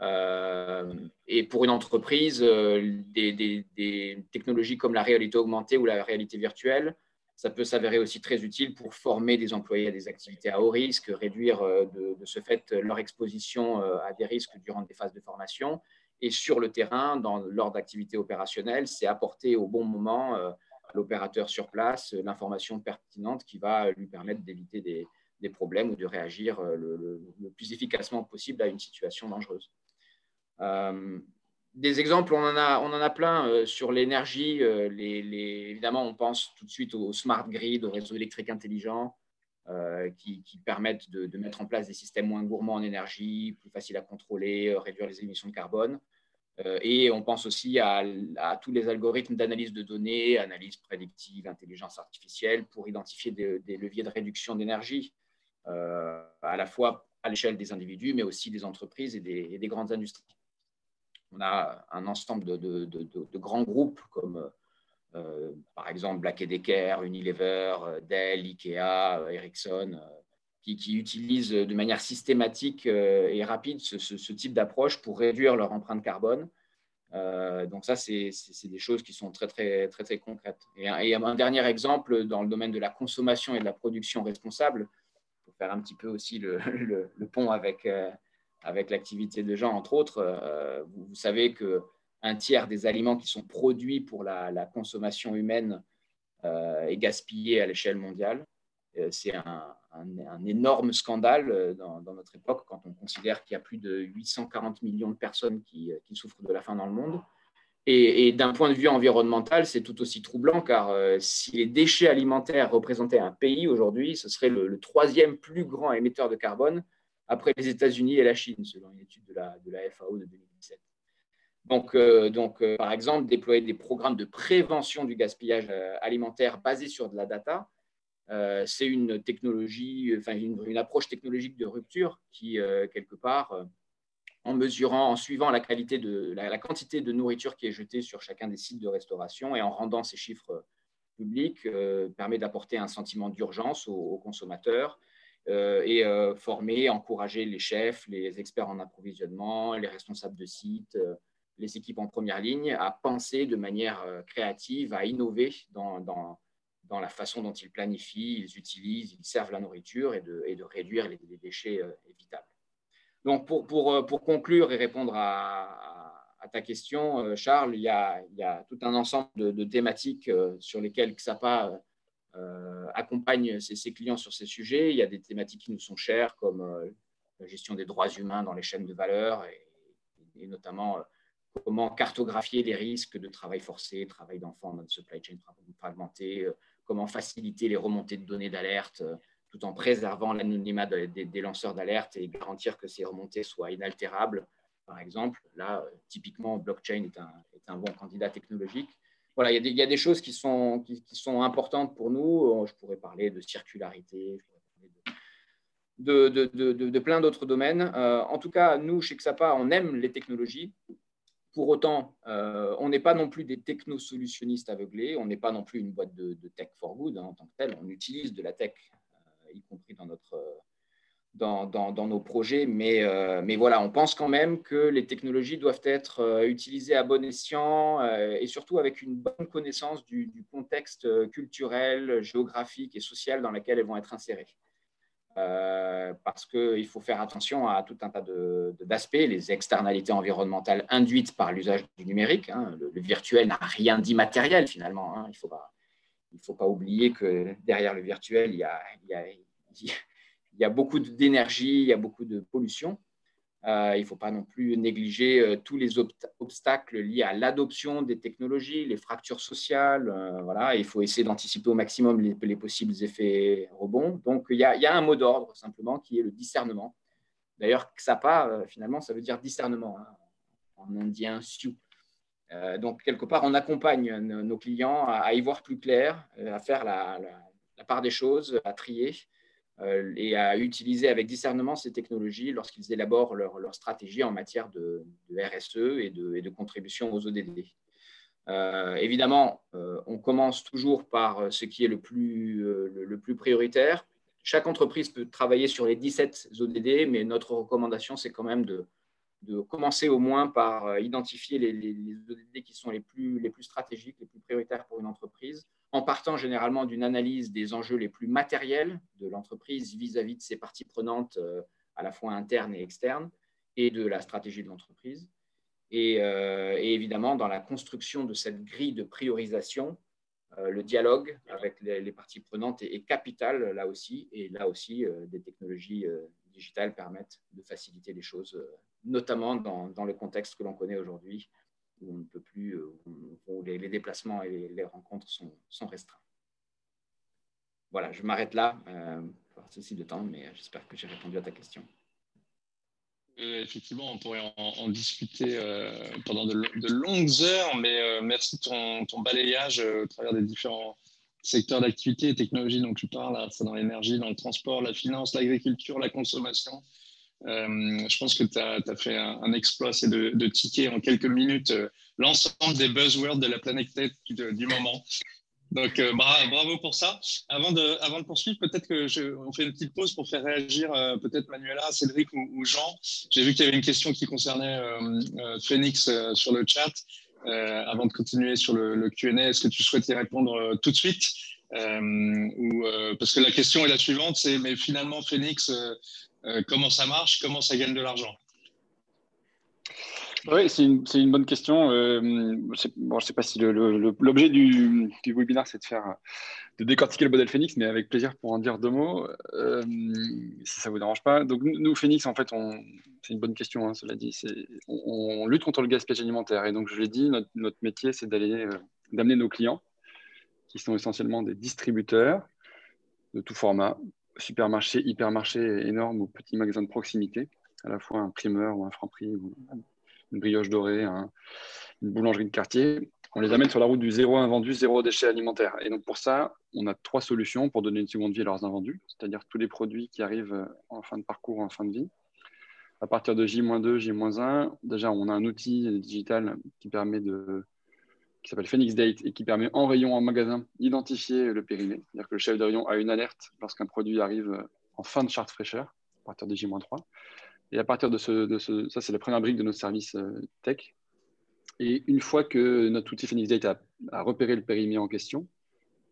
et pour une entreprise, des, des, technologies comme la réalité augmentée ou la réalité virtuelle ça peut s'avérer aussi très utile pour former des employés à des activités à haut risque, réduire de, ce fait leur exposition à des risques durant des phases de formation. Et sur le terrain, dans, lors d'activités opérationnelles, c'est apporter au bon moment l'opérateur sur place l'information pertinente qui va lui permettre d'éviter des, problèmes ou de réagir euh, le, plus efficacement possible à une situation dangereuse. Euh, des exemples, on en a, on en a plein euh, sur l'énergie. Évidemment, on pense tout de suite au smart grid, aux réseaux électriques intelligents qui, permettent de, mettre en place des systèmes moins gourmands en énergie, plus faciles à contrôler, réduire les émissions de carbone. Et on pense aussi à, tous les algorithmes d'analyse de données, analyse prédictive, intelligence artificielle, pour identifier des leviers de réduction d'énergie. Euh, à la fois à l'échelle des individus, mais aussi des entreprises et des, grandes industries. On a un ensemble de, grands groupes comme euh, par exemple Black Decker, Unilever, Dell, Ikea, Ericsson, qui, utilisent de manière systématique et rapide ce, type d'approche pour réduire leur empreinte carbone. Euh, donc ça, c'est des choses qui sont très, très, très, très concrètes. Et, un dernier exemple dans le domaine de la consommation et de la production responsable, faire un petit peu aussi le, pont avec, euh, avec l'activité de gens, entre autres, euh, vous, savez qu'un tiers des aliments qui sont produits pour la, consommation humaine euh, est gaspillé à l'échelle mondiale. C'est un, énorme scandale dans, dans, notre époque quand on considère qu'il y a plus de 840 millions de personnes qui, qui souffrent de la faim dans le monde. Et, d'un point de vue environnemental, c'est tout aussi troublant car euh, si les déchets alimentaires représentaient un pays aujourd'hui, ce serait le, troisième plus grand émetteur de carbone après les États-Unis et la Chine, selon une étude de la, FAO de 2017. Donc, euh, euh, par exemple, déployer des programmes de prévention du gaspillage alimentaire basés sur de la data, c'est une technologie, enfin une, approche technologique de rupture qui, quelque part, en mesurant, en suivant la, qualité de, la, quantité de nourriture qui est jetée sur chacun des sites de restauration et en rendant ces chiffres publics, euh, permet d'apporter un sentiment d'urgence aux, consommateurs euh, et euh, former, encourager les chefs, les experts en approvisionnement, les responsables de sites, les équipes en première ligne à penser de manière créative, à innover dans, dans, la façon dont ils planifient, ils utilisent, ils servent la nourriture et de, réduire les, déchets évitables. Donc, pour, euh, pour, conclure et répondre à, ta question, euh, Charles, il y, a, il y a, tout un ensemble de, thématiques euh, sur lesquelles XAPA accompagne ses, clients sur ces sujets. Il y a des thématiques qui nous sont chères, comme la gestion des droits humains dans les chaînes de valeur, et, notamment comment cartographier les risques de travail forcé, travail d'enfants dans une supply chain fragmentée, comment faciliter les remontées de données d'alerte tout en préservant l'anonymat des, lanceurs d'alerte et garantir que ces remontées soient inaltérables, par exemple. Là, typiquement, blockchain est un, bon candidat technologique. Voilà, il y, a des, choses qui sont, importantes pour nous. Je pourrais parler de circularité, de, plein d'autres domaines. Euh, en tout cas, nous, chez Xapa, on aime les technologies. Pour autant, euh, on n'est pas non plus des technosolutionnistes aveuglés, on n'est pas non plus une boîte de, tech for good hein, en tant que telle. On utilise de la tech y compris dans, dans, nos projets. Mais, euh, voilà, on pense quand même que les technologies doivent être euh, utilisées à bon escient euh, et surtout avec une bonne connaissance du, contexte culturel, géographique et social dans lequel elles vont être insérées. Parce qu'il faut faire attention à tout un tas d'aspects, les externalités environnementales induites par l'usage du numérique. Hein. le, virtuel n'a rien d'immatériel finalement. Hein. il ne faut pas oublier que derrière le virtuel, il y a beaucoup d'énergie, il y a beaucoup de pollution. Euh, il ne faut pas non plus négliger euh, tous les obstacles liés à l'adoption des technologies, les fractures sociales. Euh, voilà, il faut essayer d'anticiper au maximum les, possibles effets rebonds. Donc, il y a, un mot d'ordre simplement qui est le discernement. D'ailleurs, XAPA, finalement, ça veut dire discernement hein, en indien Sioux. donc, quelque part, on accompagne nos clients à, y voir plus clair, à faire la, part des choses, à trier et à utiliser avec discernement ces technologies lorsqu'ils élaborent leur, stratégie en matière de, RSE et de, et de, contribution aux ODD. Euh, évidemment, euh, on commence toujours par ce qui est le, plus, prioritaire. Chaque entreprise peut travailler sur les 17 ODD, mais notre recommandation, c'est quand même de, de commencer au moins par euh, identifier les, les, ODD qui sont les plus, les plus stratégiques, les plus prioritaires pour une entreprise, en partant généralement d'une analyse des enjeux les plus matériels de l'entreprise vis-à-vis de ses parties prenantes euh, à la fois internes et externes, et de la stratégie de l'entreprise. Et, euh, et, évidemment, dans la construction de cette grille de priorisation, le dialogue avec les, parties prenantes est, capital là aussi, et là aussi, des technologies digitales permettent de faciliter les choses notamment dans, le contexte que l'on connaît aujourd'hui, où on ne peut plus, euh, où les, déplacements et les, rencontres sont, restreints. Voilà, je m'arrête là, euh, par souci de temps, mais j'espère que j'ai répondu à ta question. Euh, effectivement, on pourrait en, discuter euh, pendant de, longues heures, mais merci de ton, ton, balayage au travers des différents secteurs d'activité et technologies dont tu parles, ça dans l'énergie, dans le transport, la finance, l'agriculture, la consommation. Euh, je pense que tu as, fait un, exploit, c'est de, de ticker en quelques minutes euh, l'ensemble des buzzwords de la planète Tech du moment. Donc, euh, bravo, pour ça. Avant de, de poursuivre, peut-être que je, on fait une petite pause pour faire réagir peut-être Manuela, Cédric ou, Jean. J'ai vu qu'il y avait une question qui concernait Phoenix sur le chat. avant de continuer sur le, le Q&A, est-ce que tu souhaites y répondre tout de suite? Parce que la question est la suivante, c'est mais finalement Phoenix comment ça marche, comment ça gagne de l'argent? Oui, c'est une, bonne question. Euh, je ne sais pas si l'objet du, webinaire, c'est de faire de décortiquer le modèle Phoenix, mais avec plaisir pour en dire deux mots, euh, si ça ne vous dérange pas. Nous, Phoenix, en fait, c'est une bonne question, hein, cela dit. On, lutte contre le gaspillage alimentaire. Et donc, je l'ai dit, notre, métier, c'est d'amener nos clients, qui sont essentiellement des distributeurs de tout format, supermarché, hypermarché énorme ou petit magasin de proximité, à la fois un primeur ou un franc prix ou une brioche dorée, une boulangerie de quartier. On les amène sur la route du zéro invendu, zéro déchet alimentaire. Et donc pour ça, on a trois solutions pour donner une seconde vie à leurs invendus, c'est-à-dire tous les produits qui arrivent en fin de parcours, en fin de vie. À partir de J-2, J-1, déjà on a un outil digital qui permet de qui s'appelle Phoenix Date et qui permet en rayon en magasin d'identifier le périmètre. C'est-à-dire que le chef de rayon a une alerte lorsqu'un produit arrive en fin de charte fraîcheur, à partir de J-3. Et à partir de ce, ça c'est la première brique de notre service euh, tech. Et une fois que notre outil Phoenix Date a, repéré le périmètre en question,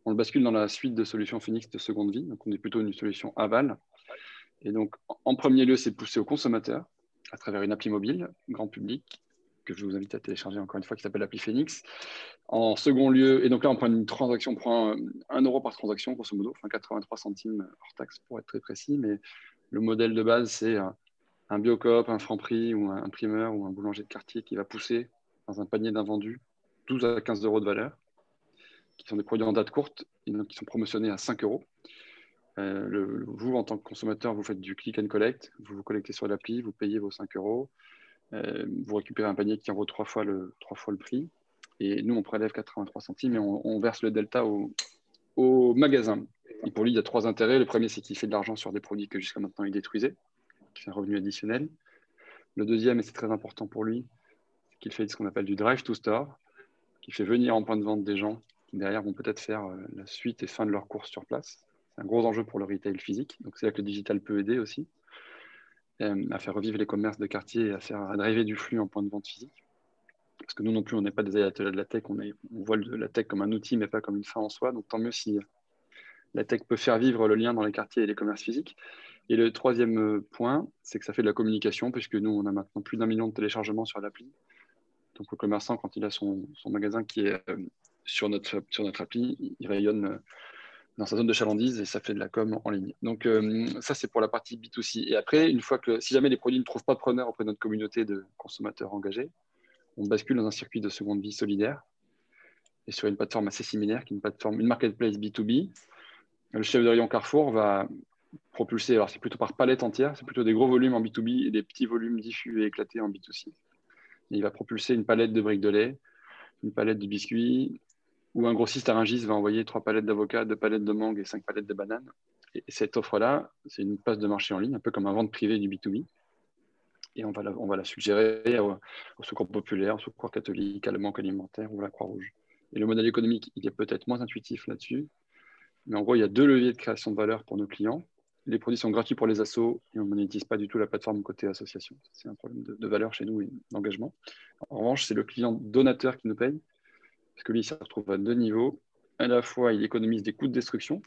on le bascule dans la suite de solutions Phoenix de seconde vie. Donc on est plutôt une solution aval. Et donc en premier lieu, c'est poussé au consommateur à travers une appli mobile, grand public, que je vous invite à télécharger encore une fois, qui s'appelle l'appli Phoenix. En second lieu, et donc là, on prend une transaction, on prend 1 euro par transaction, grosso modo, enfin 83 centimes hors taxe pour être très précis, mais le modèle de base, c'est un biocoop, un franc prix ou un primeur ou un boulanger de quartier qui va pousser dans un panier d'invendus 12 à 15 euros de valeur, qui sont des produits en date courte donc qui sont promotionnés à 5 euros. Euh, le, vous, en tant que consommateur, vous faites du click and collect, vous vous collectez sur l'appli, vous payez vos 5 euros. Euh, vous récupérez un panier qui en vaut trois fois le, prix. Et nous, on prélève 83 centimes et on, verse le delta au, au, magasin. Et pour lui, il y a trois intérêts. Le premier, c'est qu'il fait de l'argent sur des produits que jusqu'à maintenant il détruisait, qui fait un revenu additionnel. Le deuxième, et c'est très important pour lui, c'est qu'il fait ce qu'on appelle du drive to store, qui fait venir en point de vente des gens qui derrière vont peut-être faire euh, la suite et fin de leur course sur place. C'est un gros enjeu pour le retail physique. Donc c'est là que le digital peut aider aussi. Euh, à faire revivre les commerces de quartier et à faire à driver du flux en point de vente physique. Parce que nous non plus, on n'est pas des ayatollahs de la tech, on, on voit la tech comme un outil, mais pas comme une fin en soi. Donc tant mieux si la tech peut faire vivre le lien dans les quartiers et les commerces physiques. Et le troisième euh, point, c'est que ça fait de la communication, puisque nous, on a maintenant plus d'un million de téléchargements sur l'appli. Donc le commerçant, quand il a son, magasin qui est euh, sur notre appli, il rayonne dans sa zone de chalandise et ça fait de la com en ligne. Donc euh, ça, c'est pour la partie B2C. Et après, une fois que, si jamais les produits ne trouvent pas de preneur auprès de notre communauté de consommateurs engagés, on bascule dans un circuit de seconde vie solidaire et sur une plateforme assez similaire, qui est une plateforme, une marketplace B2B. Le chef de rayon Carrefour va propulser, alors c'est plutôt par palette entière, c'est plutôt des gros volumes en B2B et des petits volumes diffus et éclatés en B2C. Et il va propulser une palette de briques de lait, une palette de biscuits, où un grossiste à Rungis va envoyer trois palettes d'avocats, deux palettes de mangue et cinq palettes de bananes. Et cette offre-là, c'est une place de marché en ligne, un peu comme un vente privée du B2B. Et on va la, suggérer au, secours populaire, au secours catholique, à la banque alimentaire ou à la Croix-Rouge. Et le modèle économique, il est peut-être moins intuitif là-dessus. Mais en gros, il y a deux leviers de création de valeur pour nos clients. les produits sont gratuits pour les assos et on monétise pas du tout la plateforme côté association. C'est un problème de, valeur chez nous et d'engagement. En revanche, c'est le client donateur qui nous paye, parce que lui, il se retrouve à deux niveaux. À la fois, il économise des coûts de destruction,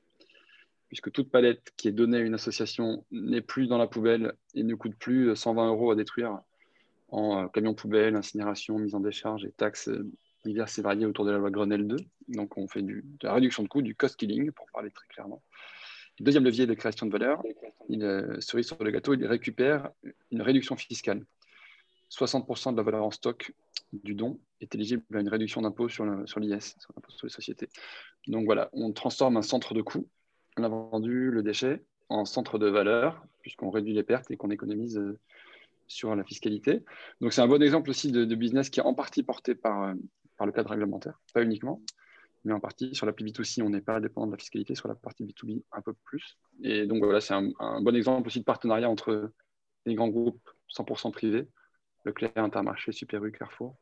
puisque toute palette qui est donnée à une association n'est plus dans la poubelle et ne coûte plus 120 euros à détruire en euh, camion poubelle, incinération, mise en décharge et taxes diverses et variées autour de la loi Grenelle 2. Donc, on fait de la réduction de coûts, du cost killing, pour parler très clairement. Deuxième levier de création de valeur, il, euh, cerise sur le gâteau, il récupère une réduction fiscale. 60% de la valeur en stock du don est éligible à une réduction d'impôt sur l'IS, sur l'impôt sur les sociétés. Donc voilà, on transforme un centre de coût, vendu le déchet, en centre de valeur, puisqu'on réduit les pertes et qu'on économise euh, sur la fiscalité. Donc c'est un bon exemple aussi de, business qui est en partie porté par, euh, par le cadre réglementaire, pas uniquement mais en partie sur la partie B2C, on n'est pas dépendant de la fiscalité, sur la partie B2B, un peu plus. Et donc voilà, c'est un, bon exemple aussi de partenariat entre les grands groupes 100% privés, Leclerc, Intermarché, Super U, Carrefour,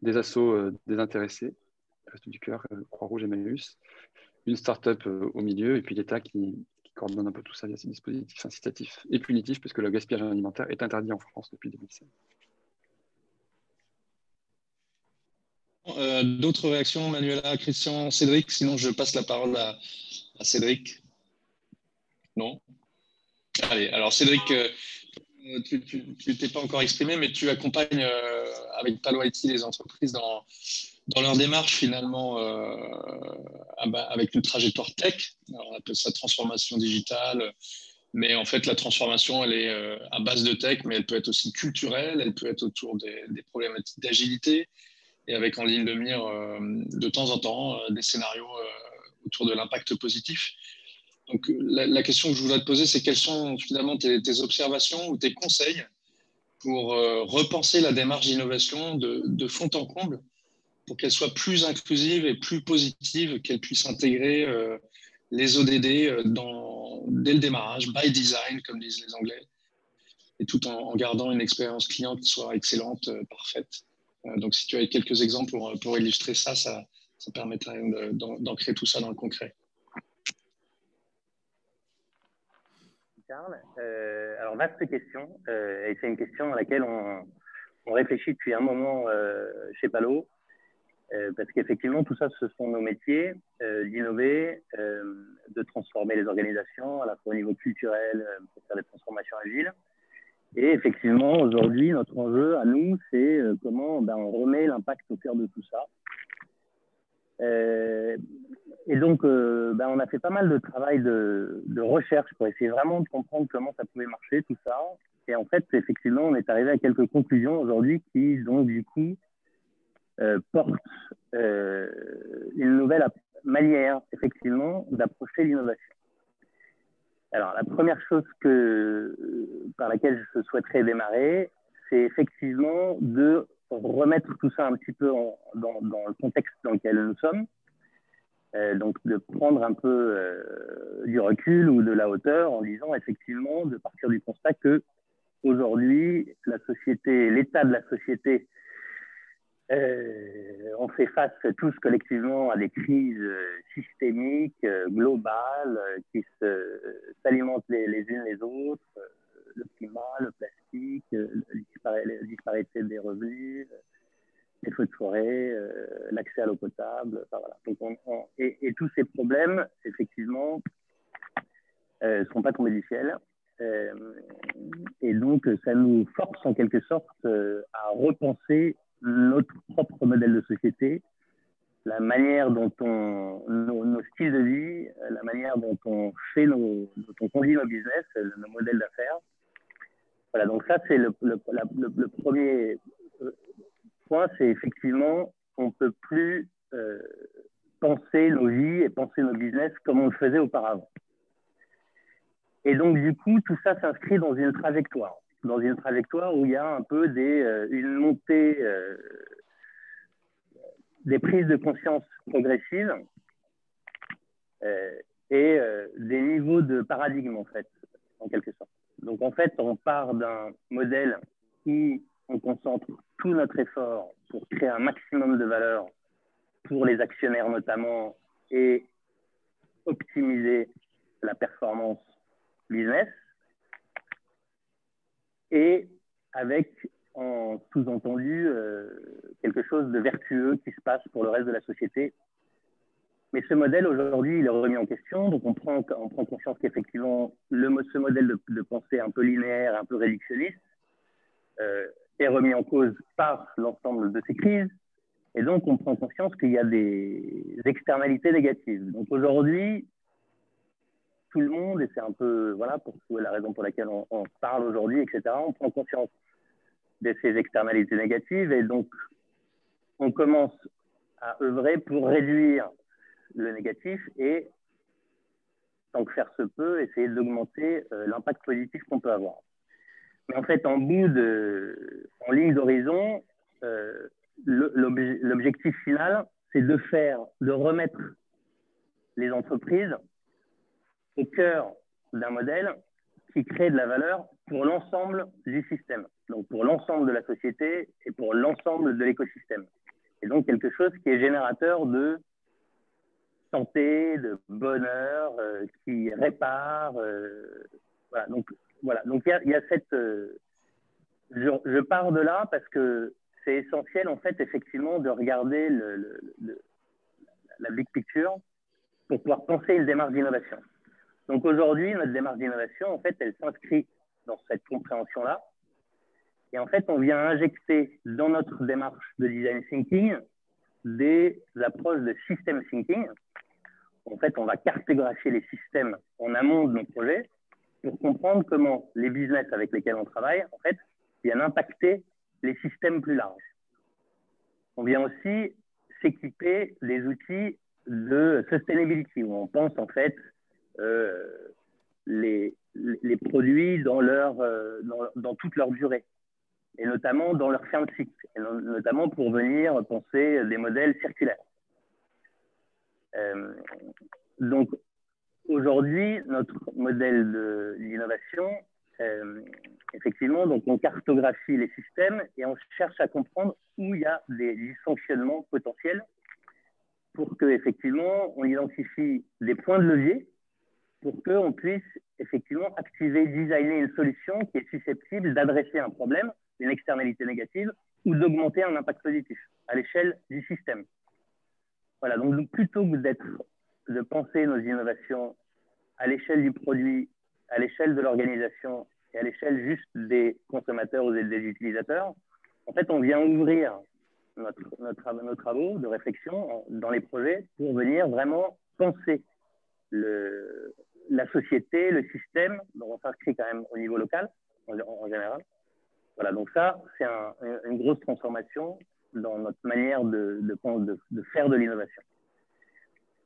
des assos euh, désintéressés, Reste du Cœur, euh, Croix-Rouge, Emmaüs, une start-up euh, au milieu, et puis l'État qui, coordonne un peu tout ça via ses dispositifs incitatifs et punitifs, puisque le gaspillage alimentaire est interdit en France depuis 2016. Euh, d'autres réactions, Manuela, Christian, Cédric? Sinon, je passe la parole à, Cédric. Non? Allez, alors Cédric, tu ne t'es pas encore exprimé, mais tu accompagnes euh, avec Palo IT les entreprises dans, leur démarche finalement avec une trajectoire tech. on appelle ça transformation digitale. Mais en fait, la transformation, elle est à base de tech, mais elle peut être aussi culturelle, elle peut être autour des, problématiques d'agilité, et avec en ligne de mire euh, de temps en temps euh, des scénarios euh, autour de l'impact positif. Donc la, question que je voulais te poser, c'est quelles sont finalement tes, observations ou tes conseils pour repenser la démarche d'innovation de, fond en comble pour qu'elle soit plus inclusive et plus positive, qu'elle puisse intégrer les ODD dans, dès le démarrage, by design, comme disent les Anglais, et tout en, gardant une expérience client qui soit excellente, parfaite. Euh, donc, si tu as quelques exemples pour, illustrer ça, ça, permettrait d'ancrer tout ça dans le concret. Euh, alors vaste question, euh, et c'est une question à laquelle on, réfléchit depuis un moment chez Palo, parce qu'effectivement, tout ça, ce sont nos métiers, d'innover, de transformer les organisations, à la fois au niveau culturel, pour faire des transformations agiles, et effectivement, aujourd'hui, notre enjeu à nous, c'est euh, comment ben, on remet l'impact au cœur de tout ça. Euh, et donc, euh, ben, on a fait pas mal de travail de, recherche pour essayer vraiment de comprendre comment ça pouvait marcher, tout ça. Et en fait, effectivement, on est arrivé à quelques conclusions aujourd'hui qui, donc, du coup, portent une nouvelle manière, effectivement, d'approcher l'innovation. Alors, la première chose que, par laquelle je souhaiterais démarrer, c'est effectivement de remettre tout ça un petit peu dans, le contexte dans lequel nous sommes. Euh, donc, de prendre un peu euh, du recul ou de la hauteur en disant effectivement, de partir du constat que aujourd'hui, la société, l'état de la société euh, on fait face tous collectivement à des crises euh, systémiques, euh, globales, qui s'alimentent les, unes les autres. le climat, le plastique, la disparition des revenus, les feux de forêt, l'accès à l'eau potable. et, tous ces problèmes, effectivement, ne sont pas tombés du ciel. et donc, ça nous force en quelque sorte à repenser notre propre modèle de société, la manière dont on, nos, styles de vie, la manière dont on fait nos, dont on conduit nos business, nos modèles d'affaires. Voilà, donc ça, c'est le, le, premier point, c'est effectivement qu'on ne peut plus euh, penser nos vies et penser nos business comme on le faisait auparavant. Et donc, du coup, tout ça s'inscrit dans une trajectoire dans une trajectoire où il y a un peu des, euh, une montée euh, des prises de conscience progressives et des niveaux de paradigme, en fait, en quelque sorte. Donc, en fait, on part d'un modèle où on concentre tout notre effort pour créer un maximum de valeur pour les actionnaires notamment et optimiser la performance business et avec en sous-entendu euh, quelque chose de vertueux qui se passe pour le reste de la société. Mais ce modèle, aujourd'hui, il est remis en question. Donc, on prend, on prend conscience qu'effectivement, ce modèle de, de, pensée un peu linéaire, un peu réductionniste, euh, est remis en cause par l'ensemble de ces crises. Et donc, on prend conscience qu'il y a des externalités négatives. Donc, aujourd'hui, tout le monde, et c'est un peu, voilà, pour la raison pour laquelle on, parle aujourd'hui, etc., on prend conscience de ces externalités négatives et donc on commence à œuvrer pour réduire le négatif et, tant que faire se peut, essayer d'augmenter euh, l'impact positif qu'on peut avoir. En fait, en bout de, en ligne d'horizon, euh, l'objectif final, c'est de faire, de remettre les entreprises au cœur d'un modèle qui crée de la valeur pour l'ensemble du système, donc pour l'ensemble de la société et pour l'ensemble de l'écosystème. Et donc quelque chose qui est générateur de santé, de bonheur, euh, qui répare. Euh, voilà, donc voilà, donc il y, a cette. Euh, je, pars de là parce que c'est essentiel en fait effectivement de regarder la big picture pour pouvoir penser une démarche d'innovation. Donc aujourd'hui, notre démarche d'innovation, en fait, elle s'inscrit dans cette compréhension-là. Et en fait, on vient injecter dans notre démarche de design thinking des approches de system thinking. En fait, on va cartographier les systèmes en amont de nos projets pour comprendre comment les business avec lesquels on travaille, en fait, viennent impacter les systèmes plus larges. On vient aussi s'équiper des outils de sustainability, où on pense en fait euh, les, les, produits dans, leur, euh, dans, dans, toute leur durée, et notamment dans leur fin de cycle, et notamment pour venir penser des modèles circulaires. Euh, donc, aujourd'hui, notre modèle d'innovation, euh, effectivement, donc on cartographie les systèmes et on cherche à comprendre où il y a des dysfonctionnements potentiels pour que, effectivement, on identifie des points de levier pour qu'on puisse effectivement activer, designer une solution qui est susceptible d'adresser un problème, une externalité négative, ou d'augmenter un impact positif à l'échelle du système. Voilà, donc plutôt que d'être, de penser nos innovations à l'échelle du produit, à l'échelle de l'organisation et à l'échelle juste des consommateurs ou des utilisateurs, en fait, on vient ouvrir notre, notre, nos travaux de réflexion dans les projets pour venir vraiment penser la société, le système, donc on s'inscrit quand même au niveau local en, général. Voilà, donc ça, c'est un, une grosse transformation dans notre manière de faire de l'innovation.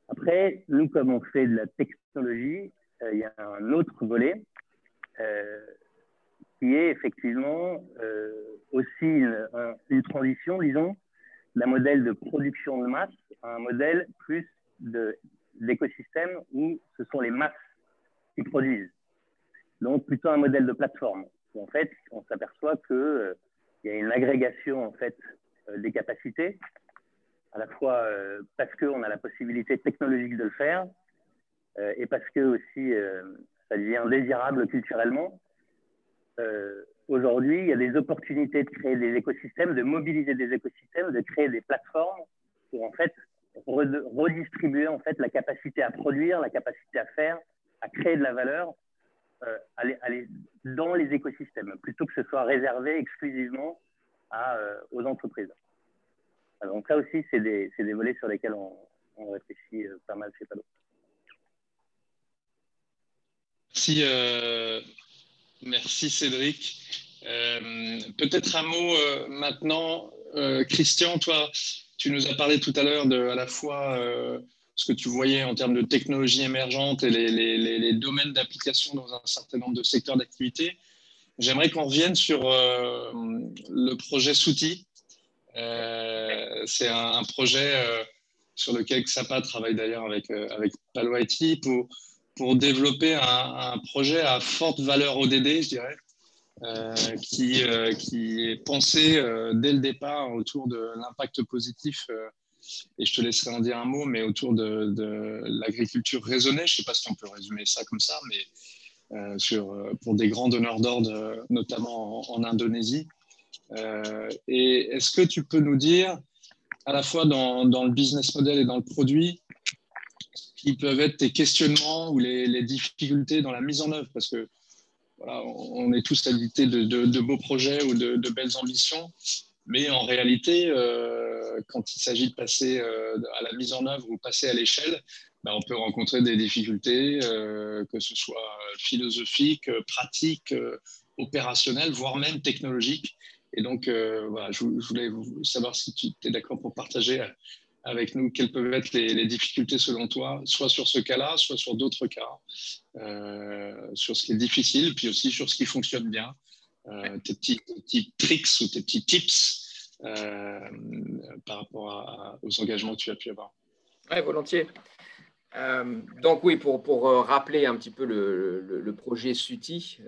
Après, nous, comme on fait de la technologie, euh, il y a un autre volet euh, qui est effectivement euh, aussi une, transition, disons, d'un modèle de production de masse à un modèle plus d'écosystème où ce sont les masses qui produisent. Donc plutôt un modèle de plateforme. Où, en fait, on s'aperçoit qu'il euh, y a une agrégation en fait des capacités, à la fois euh, parce qu'on a la possibilité technologique de le faire et parce que aussi ça devient désirable culturellement. Aujourd'hui, il y a des opportunités de créer des écosystèmes, de mobiliser des écosystèmes, de créer des plateformes pour en fait redistribuer en fait la capacité à produire, la capacité à faire, à créer de la valeur euh, dans les écosystèmes, plutôt que ce soit réservé exclusivement euh, aux entreprises. Donc ça aussi, c'est des, des, volets sur lesquels on, réfléchit euh, pas mal chez Palo. Merci, euh, merci Cédric. Peut-être un mot maintenant, Christian, toi, tu nous as parlé tout à l'heure de à la fois ce que tu voyais en termes de technologies émergentes et les, les, les domaines d'application dans un certain nombre de secteurs d'activité. J'aimerais qu'on revienne sur euh, le projet Souti. Euh, c'est un, projet euh, sur lequel Xapa travaille d'ailleurs avec, euh, Palo IT pour, développer un, projet à forte valeur ODD, je dirais, qui, est pensé dès le départ autour de l'impact positif et je te laisserai en dire un mot, mais autour de, l'agriculture raisonnée. Je ne sais pas si on peut résumer ça comme ça, mais pour des grands donneurs d'ordre, notamment en, Indonésie. Et est-ce que tu peux nous dire, à la fois dans, le business model et dans le produit, qui peuvent être tes questionnements ou les, difficultés dans la mise en œuvre? Parce que voilà, on est tous habités de, beaux projets ou de, belles ambitions, mais en réalité, euh, quand il s'agit de passer euh, à la mise en œuvre ou passer à l'échelle, ben, on peut rencontrer des difficultés, euh, que ce soit philosophiques, pratiques, opérationnelles, voire même technologiques. Et donc, voilà, je, voulais savoir si tu es d'accord pour partager avec nous quelles peuvent être les, difficultés selon toi, soit sur ce cas-là, soit sur d'autres cas, sur ce qui est difficile, puis aussi sur ce qui fonctionne bien. Euh, tes, petits, tricks ou tes petits tips euh, par rapport aux engagements que tu as pu avoir. Oui, volontiers. Euh, donc oui, pour, pour, rappeler un petit peu le, projet SUTI,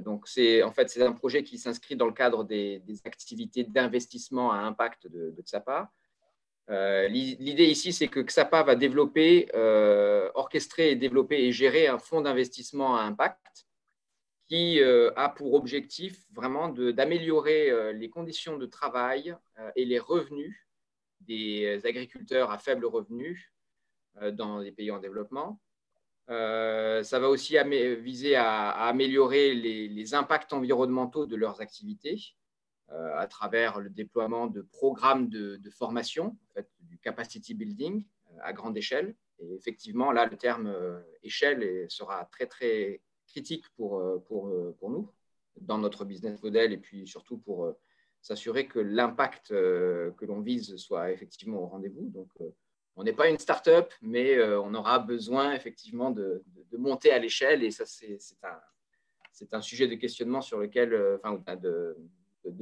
donc c'est en fait c'est un projet qui s'inscrit dans le cadre des, activités d'investissement à impact de, XAPA. L'idée ici, c'est que XAPA va développer, orchestrer et développer et gérer un fonds d'investissement à impact qui euh, a pour objectif vraiment d'améliorer euh, les conditions de travail euh, et les revenus des agriculteurs à faible revenu dans les pays en développement. Ça va aussi viser à, améliorer les, impacts environnementaux de leurs activités à travers le déploiement de programmes de, formation, du capacity building à grande échelle. Et effectivement, là, le terme échelle sera très, très critique pour, euh, pour, euh, nous dans notre business model et puis surtout pour euh, s'assurer que l'impact que l'on vise soit effectivement au rendez-vous. On n'est pas une start-up, mais on aura besoin effectivement de, monter à l'échelle et ça, c'est un, sujet de questionnement sur lequel, enfin, de,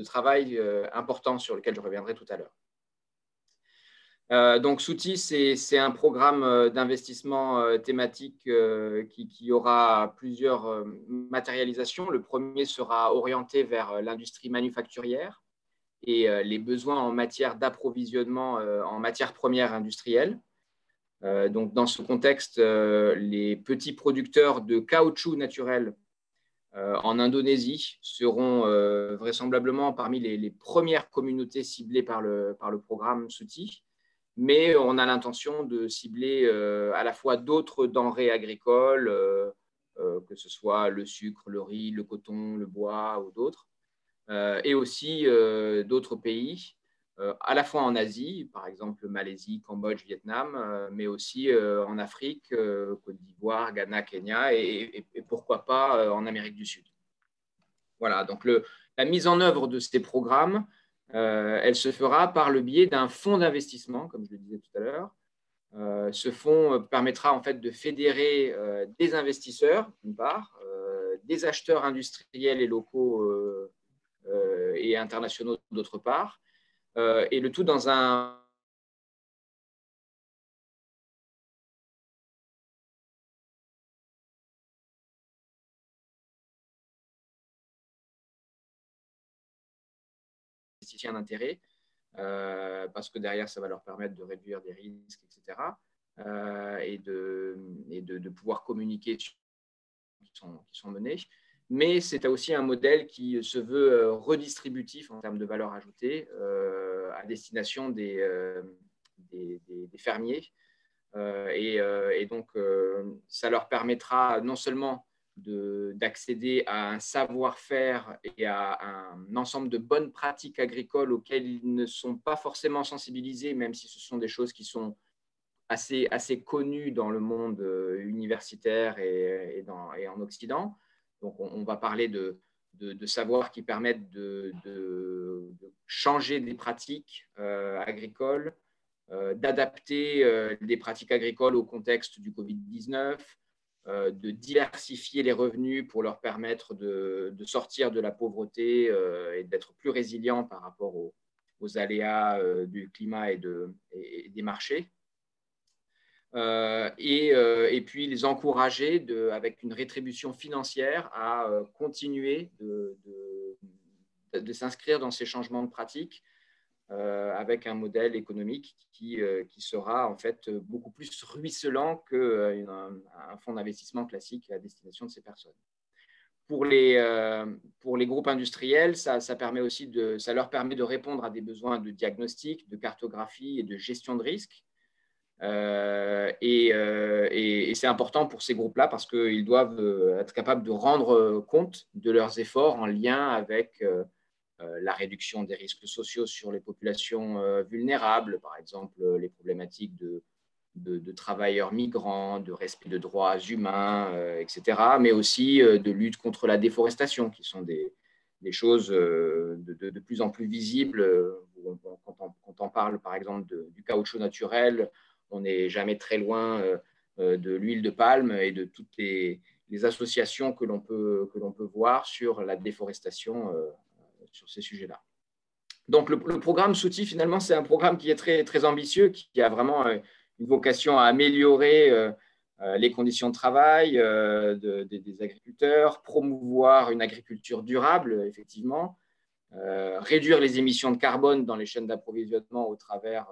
travail important sur lequel je reviendrai tout à l'heure. Euh, donc, Souti, c'est un programme euh, d'investissement euh, thématique qui, aura plusieurs matérialisations. Le premier sera orienté vers l'industrie manufacturière et les besoins en matière d'approvisionnement en matières premières industrielles. donc, dans ce contexte, les petits producteurs de caoutchouc naturel en Indonésie seront vraisemblablement parmi les, premières communautés ciblées par le, par le programme Souti mais on a l'intention de cibler euh, à la fois d'autres denrées agricoles, euh, euh, que ce soit le sucre, le riz, le coton, le bois ou d'autres, et aussi d'autres pays, à la fois en Asie, par exemple Malaisie, Cambodge, Vietnam, mais aussi en Afrique, Côte d'Ivoire, Ghana, Kenya, et, pourquoi pas en Amérique du Sud. Voilà, donc la mise en œuvre de ces programmes euh, elle se fera par le biais d'un fonds d'investissement, comme je le disais tout à l'heure. Euh, ce fonds permettra en fait de fédérer euh, des investisseurs, d'une part, des acheteurs industriels et locaux et internationaux, d'autre part, et le tout dans un d'intérêt, euh, parce que derrière, ça va leur permettre de réduire des risques, etc. Euh, et, de, et de, pouvoir communiquer qui sont, qui sont menés. Mais c'est aussi un modèle qui se veut euh, redistributif en termes de valeur ajoutée à destination des, des, fermiers. Et, donc, ça leur permettra non seulement d'accéder à un savoir-faire et à un ensemble de bonnes pratiques agricoles auxquelles ils ne sont pas forcément sensibilisés, même si ce sont des choses qui sont assez, assez connues dans le monde euh, universitaire et en Occident. Donc, on, va parler de, de, savoirs qui permettent de, changer des pratiques euh, agricoles, euh, d'adapter des pratiques agricoles au contexte du Covid-19, euh, de diversifier les revenus pour leur permettre de, sortir de la pauvreté euh, et d'être plus résilients par rapport aux, aléas euh, du climat et, des marchés. Et, puis les encourager avec une rétribution financière à continuer de, s'inscrire dans ces changements de pratiques avec un modèle économique qui, sera en fait beaucoup plus ruisselant qu'un un fonds d'investissement classique à destination de ces personnes. Pour les, groupes industriels, ça, ça leur permet de répondre à des besoins de diagnostic, de cartographie et de gestion de risque euh, euh, et, c'est important pour ces groupes-là parce qu'ils doivent euh, être capables de rendre compte de leurs efforts en lien avec la réduction des risques sociaux sur les populations vulnérables, par exemple les problématiques de, de, travailleurs migrants, de respect de droits humains, etc., mais aussi de lutte contre la déforestation, qui sont des, choses de, de, plus en plus visibles. Quand on, quand on parle, par exemple, du caoutchouc naturel, on n'est jamais très loin euh, euh, de l'huile de palme et de toutes les, associations que l'on peut, peut voir sur la déforestation euh, sur ces sujets-là. Donc le, programme SOUTI, finalement, c'est un programme qui est très, très ambitieux, qui a vraiment une vocation à améliorer les conditions de travail des agriculteurs, promouvoir une agriculture durable, effectivement, réduire les émissions de carbone dans les chaînes d'approvisionnement au travers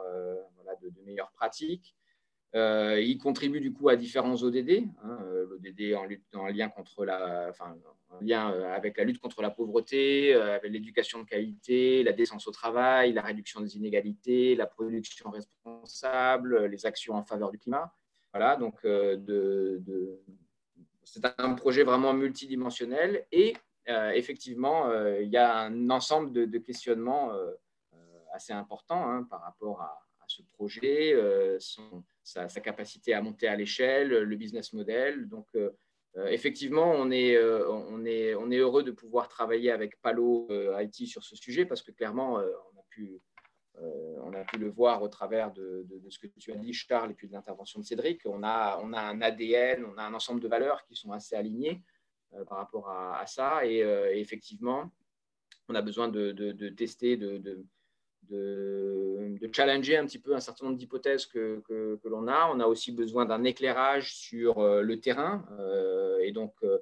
de, meilleures pratiques. Euh, il contribue du coup à différents ODD, hein, euh, l'ODD en, lien contre la, enfin, en lien euh, avec la lutte contre la pauvreté, avec l'éducation de qualité, la décence au travail, la réduction des inégalités, la production responsable, les actions en faveur du climat. Voilà, donc c'est un projet vraiment multidimensionnel et effectivement, il y a un ensemble de, questionnements assez importants hein, par rapport à, ce projet, euh, sa, capacité à monter à l'échelle, le business model. Donc, euh, euh, effectivement, on est, heureux de pouvoir travailler avec Palo IT sur ce sujet parce que clairement, on a pu, le voir au travers de, ce que tu as dit, Charles, et puis de l'intervention de Cédric. On a, un ADN, on a un ensemble de valeurs qui sont assez alignées par rapport à, ça. Et, effectivement, on a besoin de, tester, de, de, challenger un petit peu un certain nombre d'hypothèses que, que, l'on a. On a aussi besoin d'un éclairage sur euh, le terrain euh, et donc euh,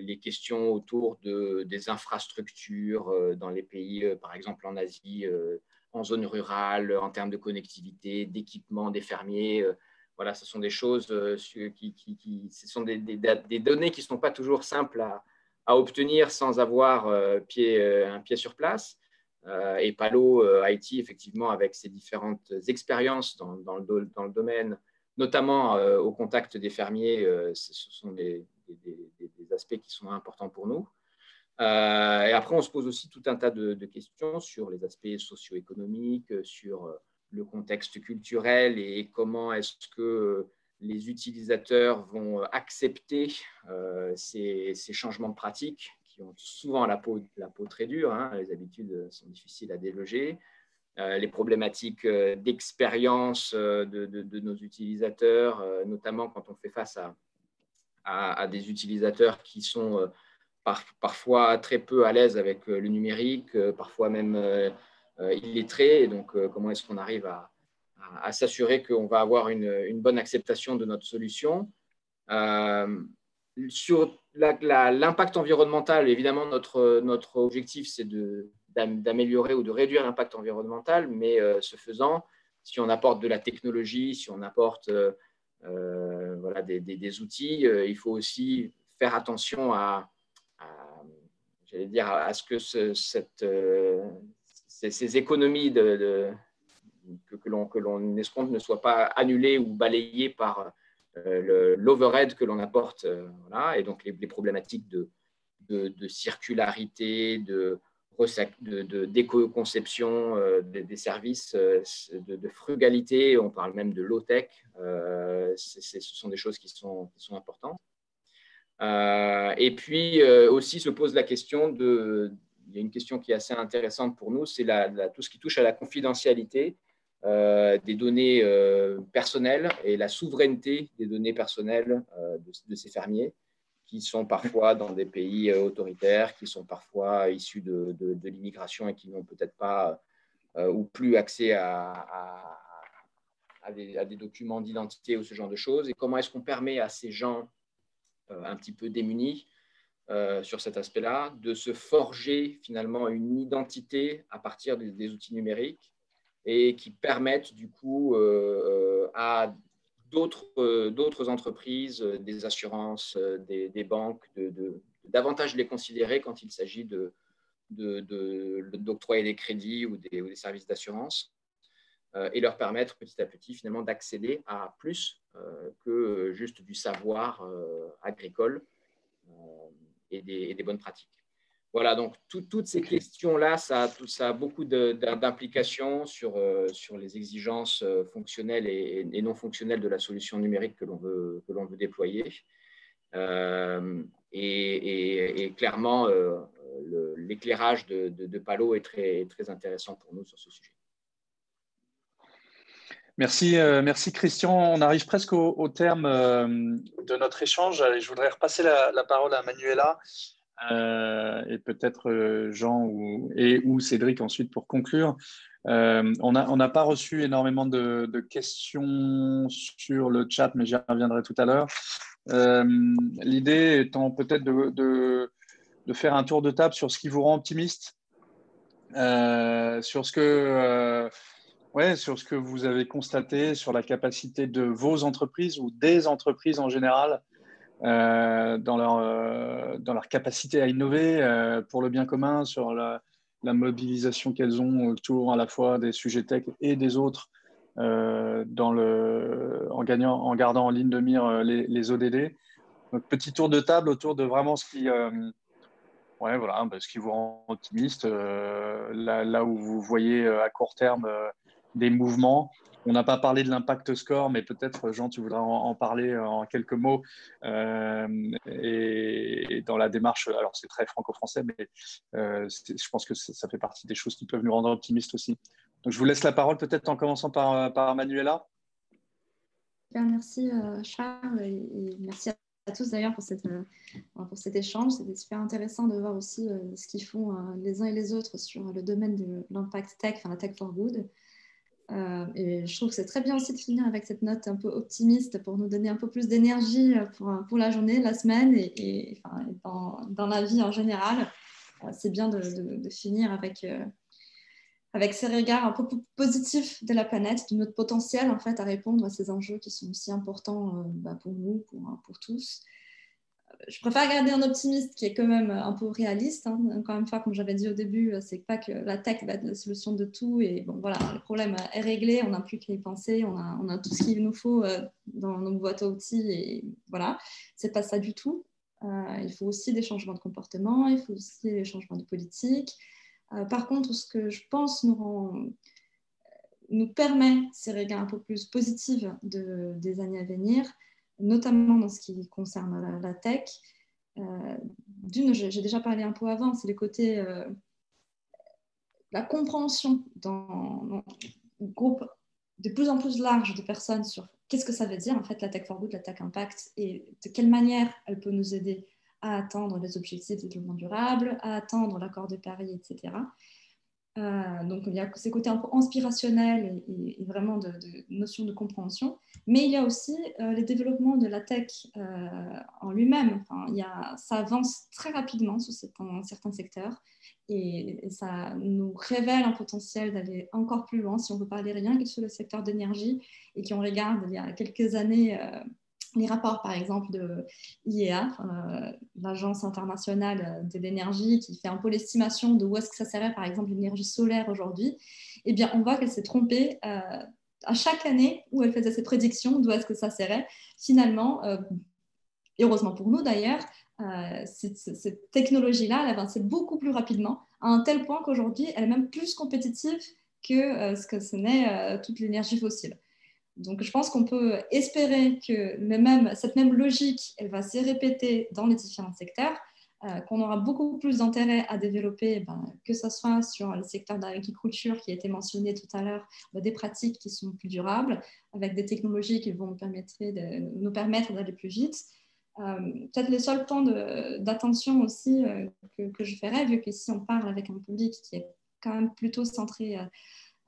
les questions autour de, des infrastructures dans les pays, par exemple en Asie, en zone rurale, en termes de connectivité, d'équipement des fermiers. voilà, ce sont des choses qui, qui, ce sont des, des, données qui ne sont pas toujours simples à, à obtenir sans avoir pied, un pied sur place. Euh, et Palo euh, IT, effectivement, avec ses différentes expériences dans, le, domaine, notamment euh, au contact des fermiers, ce sont des, aspects qui sont importants pour nous. et après, on se pose aussi tout un tas de, questions sur les aspects socio-économiques, sur le contexte culturel et comment est-ce que les utilisateurs vont accepter ces, ces, changements de pratiques qui ont souvent la peau, la peau très dure. Hein. les habitudes sont difficiles à déloger. Euh, les problématiques euh, d'expérience euh, de, nos utilisateurs, notamment quand on fait face à, à, des utilisateurs qui sont parfois très peu à l'aise avec le numérique, parfois même illettrés. Et donc, comment est-ce qu'on arrive à, à s'assurer qu'on va avoir une, une, bonne acceptation de notre solution? Sur l'impact environnemental, évidemment, notre, objectif, c'est d'améliorer ou de réduire l'impact environnemental, mais euh, ce faisant, si on apporte de la technologie, si on apporte euh, euh, voilà, des, outils, il faut aussi faire attention à, dire, à ce que ces, économies de, que, que l'on escompte ne soient pas annulées ou balayées par l'overhead que l'on apporte, euh, voilà, et donc les, problématiques de, de, circularité, de d'éco-conception euh, des, services, de, frugalité, on parle même de low-tech, ce sont des choses qui sont, sont importantes. et puis aussi se pose la question de, il y a une question qui est assez intéressante pour nous, c'est tout ce qui touche à la confidentialité euh, des données euh, personnelles et la souveraineté des données personnelles euh, de, ces fermiers qui sont parfois dans des pays autoritaires, qui sont parfois issus de, l'immigration et qui n'ont peut-être pas ou plus accès à, à, des, documents d'identité ou ce genre de choses. Et comment est-ce qu'on permet à ces gens un petit peu démunis sur cet aspect-là, de se forger finalement une identité à partir des, outils numériques et qui permettent du coup à d'autres entreprises, des assurances, des, banques, de, davantage les considérer quand il s'agit d'octroyer de, des crédits ou des, services d'assurance euh, et leur permettre petit à petit finalement d'accéder à plus euh, que juste du savoir euh, agricole et des, bonnes pratiques. Voilà, donc toutes ces questions-là, ça, ça, a beaucoup d'implications sur, sur les exigences fonctionnelles et, non fonctionnelles de la solution numérique que l'on veut, déployer. et, clairement, l'éclairage de, de, Palo est très, très intéressant pour nous sur ce sujet. Merci, euh, merci Christian. On arrive presque au, terme euh, de notre échange. Je voudrais repasser la, parole à Manuela euh, et peut-être Jean ou, Cédric ensuite pour conclure. on n'a pas reçu énormément de, questions sur le chat, mais j'y reviendrai tout à l'heure. L'idée étant peut-être de, faire un tour de table sur ce qui vous rend optimiste, sur ce que Ouais, sur ce que vous avez constaté, sur la capacité de vos entreprises ou des entreprises en général euh, dans, leur, euh, dans leur capacité à innover euh, pour le bien commun, sur la, mobilisation qu'elles ont autour à la fois des sujets tech et des autres dans le, en, gagnant, en gardant en ligne de mire les, les ODD. Petit tour de table autour de vraiment ce qui, ouais, voilà, bah, ce qui vous rend optimiste, là, où vous voyez à court terme des mouvements. On n'a pas parlé de l'impact score, mais peut-être, Jean, tu voudras en, parler en quelques mots. Euh, et, dans la démarche, alors c'est très franco-français, mais euh, je pense que ça fait partie des choses qui peuvent nous rendre optimistes aussi. Donc, je vous laisse la parole, peut-être en commençant par, par Manuela. Merci, euh, Charles, et, merci à tous d'ailleurs pour, pour cet échange. C'était super intéressant de voir aussi ce qu'ils font les uns et les autres sur le domaine de l'impact tech, enfin la tech for good. Euh, et je trouve que c'est très bien aussi de finir avec cette note un peu optimiste pour nous donner un peu plus d'énergie euh, pour, pour, la journée, la semaine et, enfin, dans, la vie en général. Euh, c'est bien de, finir avec, avec ces regards un peu plus positifs de la planète, de notre potentiel en fait à répondre à ces enjeux qui sont aussi importants bah, pour nous, pour, pour tous je préfère garder un optimiste qui est quand même un peu réaliste. Hein. Encore une fois, comme j'avais dit au début, c'est pas que la tech va être la solution de tout. Et bon, voilà, le problème est réglé. On n'a plus qu'à y penser. On a, tout ce qu'il nous faut euh, dans nos boîtes à outils. Et voilà, c'est pas ça du tout. Euh, il faut aussi des changements de comportement. Il faut aussi des changements de politique. Euh, par contre, ce que je pense nous rend nous permet ces regards un peu plus positifs de, des années à venir, notamment dans ce qui concerne la, tech. Euh, d'une, j'ai déjà parlé un peu avant, c'est le côté, euh, la compréhension dans, un groupe de plus en plus large de personnes sur qu'est-ce que ça veut dire en fait la tech for good, la tech impact et de quelle manière elle peut nous aider à atteindre les objectifs de développement durable, à atteindre l'accord de Paris, etc. Euh, donc il y a ces côtés un peu inspirationnels et, vraiment de, de, notion de compréhension. Mais il y a aussi euh, les développements de la tech euh, en lui-même. Enfin, il y a, ça avance très rapidement sur certains, secteurs et, ça nous révèle un potentiel d'aller encore plus loin si on veut parler rien que sur le secteur d'énergie et qui on regarde il y a quelques années les rapports, par exemple, de l'IEA, euh, l'Agence internationale de l'énergie, qui fait un peu l'estimation de où est-ce que ça serait, par exemple, l'énergie solaire aujourd'hui, eh bien, on voit qu'elle s'est trompée euh, à chaque année où elle faisait ses prédictions d'où est-ce que ça serait. Finalement, euh, heureusement pour nous d'ailleurs, cette, cette technologie-là, elle avancé beaucoup plus rapidement, à un tel point qu'aujourd'hui, elle est même plus compétitive que ce que ce n'est toute l'énergie fossile. Donc, je pense qu'on peut espérer que même, cette même logique, elle va se répéter dans les différents secteurs, euh, qu'on aura beaucoup plus d'intérêt à développer, ben, que ce soit sur le secteur d'agriculture qui a été mentionné tout à l'heure, ben, des pratiques qui sont plus durables, avec des technologies qui vont nous permettre, nous permettre d'aller plus vite. Euh, peut-être le seul point d'attention aussi euh, que, que, je ferais, vu qu'ici on parle avec un public qui est quand même plutôt centré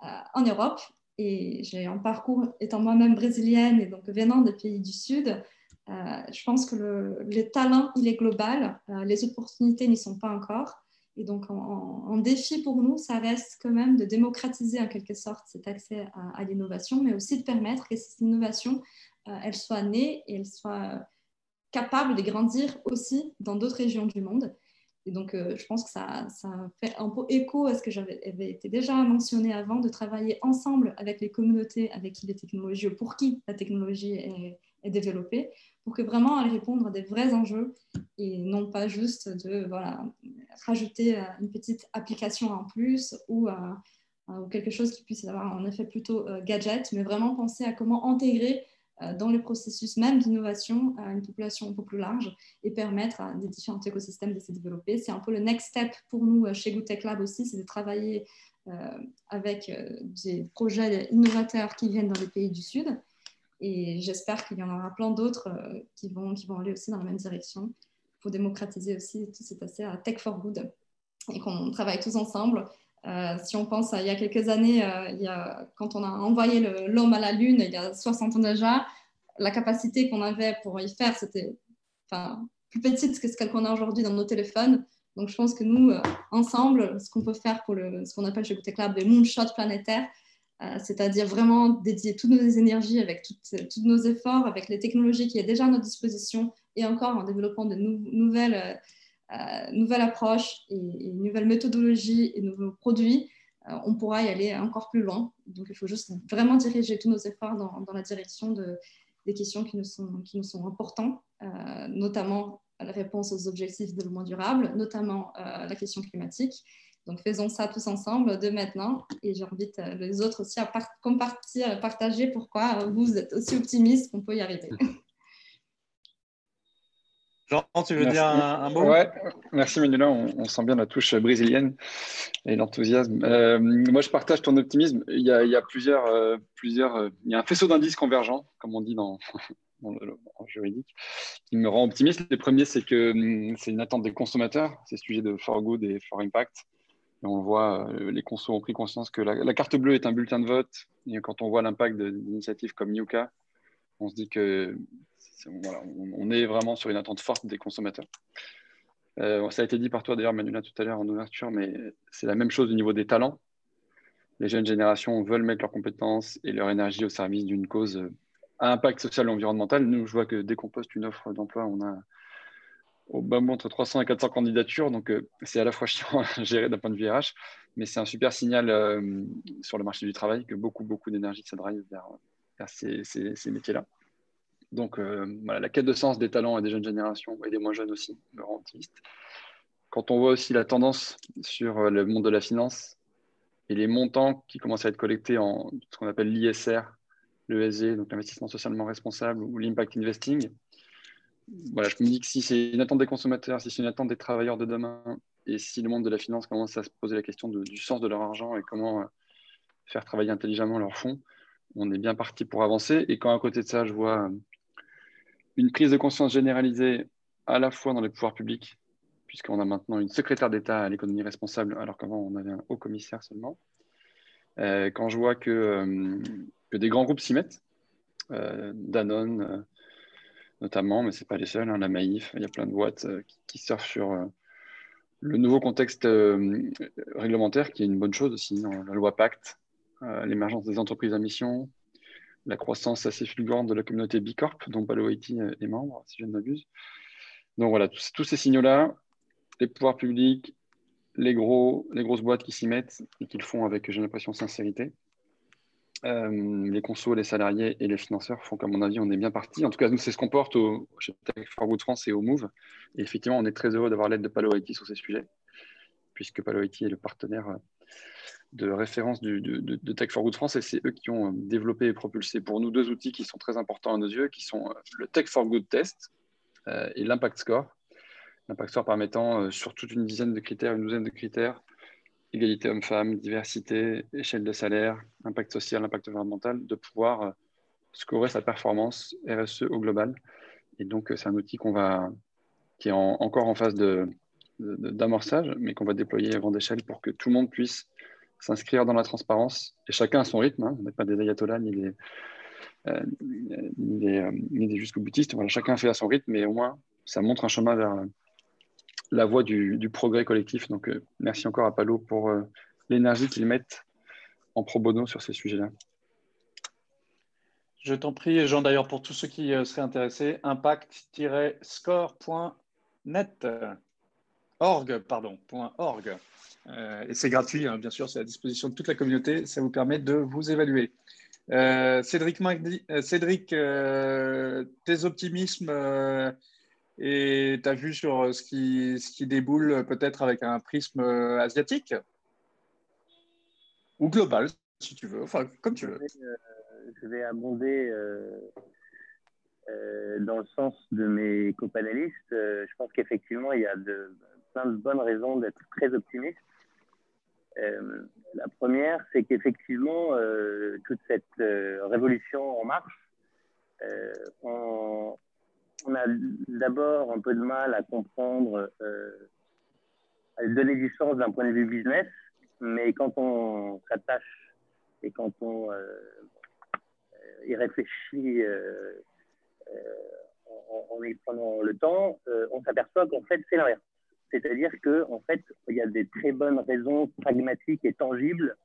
en Europe, et j'ai un parcours étant moi-même brésilienne et donc venant des pays du Sud, je pense que le, le, talent, il est global, les opportunités n'y sont pas encore. Et donc, en, défi pour nous, ça reste quand même de démocratiser en quelque sorte cet accès à, l'innovation, mais aussi de permettre que cette innovation, elle soit née et elle soit capable de grandir aussi dans d'autres régions du monde. Et donc, euh, je pense que ça, fait un peu écho à ce que j'avais été déjà mentionné avant, de travailler ensemble avec les communautés avec les technologies, ou pour qui la technologie est, développée, pour que vraiment elle réponde à des vrais enjeux et non pas juste de rajouter euh, une petite application en plus ou, euh, ou quelque chose qui puisse avoir un effet plutôt gadget, mais vraiment penser à comment intégrer dans le processus même d'innovation à une population un peu plus large et permettre à des différents écosystèmes de se développer. C'est un peu le next step pour nous euh, chez GoTech Lab aussi, c'est de travailler euh, avec des projets innovateurs qui viennent dans les pays du Sud. Et j'espère qu'il y en aura plein d'autres qui, vont, qui vont aller aussi dans la même direction pour démocratiser aussi tout cet aspect à Tech for Good et qu'on travaille tous ensemble euh, si on pense à il y a quelques années, euh, quand on a envoyé l'homme à la Lune, il y a 60 ans déjà, la capacité qu'on avait pour y faire, c'était plus petite que ce qu'on a aujourd'hui dans nos téléphones. Donc, je pense que nous, euh, ensemble, ce qu'on peut faire pour le, ce qu'on appelle chez Goutec Lab les moonshots planétaires, c'est-à-dire vraiment dédier toutes nos énergies avec tous nos efforts, avec les technologies qui sont déjà à notre disposition et encore en développant de nouvelles euh, nouvelle approche et, nouvelle méthodologie et nouveaux produits, euh, on pourra y aller encore plus loin. Donc, il faut juste vraiment diriger tous nos efforts dans, la direction de, des questions qui nous sont, qui nous sont importantes, euh, notamment la réponse aux objectifs de développement durable, notamment la question climatique. Donc, faisons ça tous ensemble de maintenant. Et j'invite les autres aussi à partager pourquoi vous êtes aussi optimiste qu'on peut y arriver. Jean, tu veux dire un, mot? Ouais, merci Manuela. On, sent bien la touche brésilienne et l'enthousiasme. Euh, moi, je partage ton optimisme. Il y a, plusieurs, euh, plusieurs, euh, il y a un faisceau d'indices convergents, comme on dit dans, le juridique, qui me rend optimiste. Le premier, c'est que hum, c'est une attente des consommateurs. C'est sujet de For Good et For Impact. Et on voit, les consos ont pris conscience que la, carte bleue est un bulletin de vote. Et quand on voit l'impact d'initiatives comme Yuka, on se dit que est vraiment sur une attente forte des consommateurs. Euh, ça a été dit par toi d'ailleurs, Manuela, tout à l'heure en ouverture, mais c'est la même chose au niveau des talents. Les jeunes générations veulent mettre leurs compétences et leur énergie au service d'une cause à impact social et environnemental. Nous, je vois que dès qu'on poste une offre d'emploi, on a au bas mot entre 300 et 400 candidatures. Donc, euh, c'est à la fois chiant à gérer d'un point de vue RH, mais c'est un super signal euh, sur le marché du travail que beaucoup, beaucoup d'énergie se drive vers, ces métiers-là. Donc, euh, la quête de sens des talents et des jeunes générations et des moins jeunes aussi me rend optimiste. Quand on voit aussi la tendance sur euh, le monde de la finance et les montants qui commencent à être collectés en ce qu'on appelle l'ISR, l'ESG, donc l'investissement socialement responsable ou l'impact investing, voilà, je me dis que si c'est une attente des consommateurs, si c'est une attente des travailleurs de demain, et si le monde de la finance commence à se poser la question du sens de leur argent et comment euh, faire travailler intelligemment leurs fonds, on est bien parti pour avancer. Et quand à côté de ça, je vois une prise de conscience généralisée à la fois dans les pouvoirs publics, puisqu'on a maintenant une secrétaire d'État à l'économie responsable, alors qu'avant on avait un haut commissaire seulement. Euh, quand je vois que, euh, que des grands groupes s'y mettent, euh, Danone notamment, mais ce n'est pas les seuls, hein, la Maïf, il y a plein de boîtes qui, surfent sur le nouveau contexte réglementaire, qui est une bonne chose aussi, hein, la loi Pacte, l'émergence des entreprises à mission, la croissance assez fulgurante de la communauté Bicorp, dont Palo Haiti est membre, si je ne m'abuse. Donc voilà, tous, ces signaux-là, les pouvoirs publics, les, gros, les grosses boîtes qui s'y mettent et qui le font avec, j'ai l'impression, sincérité. Euh, les consos, les salariés et les financeurs font qu'à mon avis, on est bien parti. En tout cas, nous, c'est ce qu'on porte au, chez Tech for Good France et au Move. Et effectivement, on est très heureux d'avoir l'aide de Palo Haiti sur ces sujets, puisque Palo Haiti est le partenaire de référence de, Tech for Good France et c'est eux qui ont euh, développé et propulsé pour nous deux outils qui sont très importants à nos yeux, qui sont euh, le Tech for Good Test euh, et l'Impact Score. L'Impact Score permettant sur toute une dizaine de critères, une douzaine de critères, égalité homme-femme, diversité, échelle de salaire, impact social, impact environnemental, de pouvoir scorer sa performance RSE au global. Et donc, c'est un outil qu'on va, qui est encore en phase d'amorçage, mais qu'on va déployer à grande échelle pour que tout le monde puisse s'inscrire dans la transparence, et chacun à son rythme. Hein. On n'est pas des ayatollahs ni des, ni, des, jusqu'au boutistes. Voilà, chacun fait à son rythme, mais au moins, ça montre un chemin vers la voie du, progrès collectif. Donc, merci encore à Palo pour l'énergie qu'ils mettent en pro bono sur ces sujets-là. Je t'en prie, Jean, d'ailleurs, pour tous ceux qui seraient intéressés, impact-score.net. Org, pardon, .org. Euh, et c'est gratuit, hein, bien sûr, c'est à disposition de toute la communauté. Ça vous permet de vous évaluer. Euh, Cédric, euh, Cédric tes optimismes et ta vue sur ce qui, ce qui déboule peut-être avec un prisme asiatique? Ou global, si tu veux, enfin, comme tu veux. Je vais, abonder dans le sens de mes copanélistes. je pense qu'effectivement, il y a de, plein de bonnes raisons d'être très optimiste. Euh, la première, c'est qu'effectivement, euh, toute cette euh, révolution en marche, on, a d'abord un peu de mal à comprendre, à donner du sens d'un point de vue business, mais quand on s'attache et quand on y réfléchit en, y prenant le temps, on s'aperçoit qu'en fait, c'est l'inverse. C'est-à-dire qu'en en fait, il y a des très bonnes raisons pragmatiques et tangibles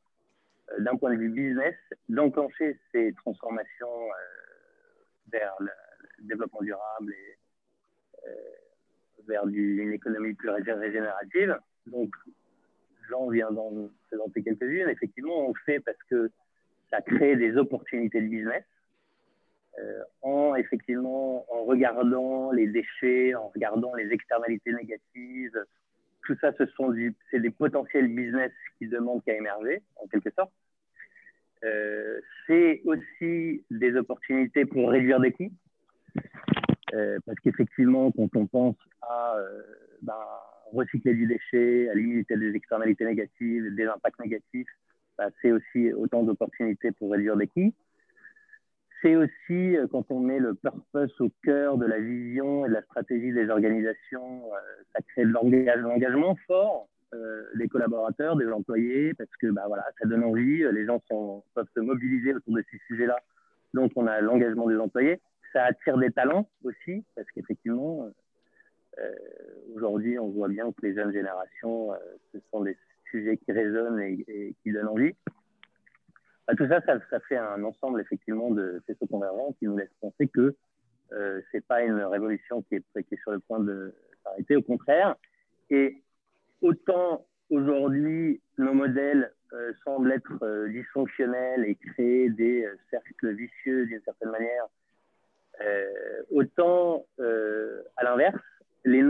euh, d'un point de vue business d'enclencher ces transformations euh, vers le, développement durable et euh, vers une économie plus régénérative. Donc, j'en viens d'en présenter quelques-unes. Effectivement, on le fait parce que ça crée des opportunités de business. Euh, en effectivement en regardant les déchets, en regardant les externalités négatives. Tout ça, ce sont c'est des potentiels business qui demandent qu'à émerger, en quelque sorte. Euh, c'est aussi des opportunités pour réduire des coûts. Euh, parce qu'effectivement, quand on pense à ben, recycler du déchet, à limiter des externalités négatives, des impacts négatifs, ben, c'est aussi autant d'opportunités pour réduire des coûts c'est aussi euh, quand on met le purpose au cœur de la vision et de la stratégie des organisations, euh, ça crée de l'engagement fort euh, des collaborateurs, des employés, parce que bah, voilà, ça donne envie, les gens peuvent se mobiliser autour de ces sujets-là. Donc on a l'engagement des employés. Ça attire des talents aussi, parce qu'effectivement, aujourd'hui, on voit bien que les jeunes générations, ce sont des sujets qui résonnent et qui donnent envie. Bah, tout ça, ça, fait un ensemble effectivement de faisceaux convergents qui nous laisse penser que euh, c'est pas une révolution qui est, sur le point de s'arrêter, au contraire. Et autant aujourd'hui nos modèles euh, semblent être euh, dysfonctionnels et créer des euh, cercles vicieux d'une certaine manière, autant à l'inverse, les,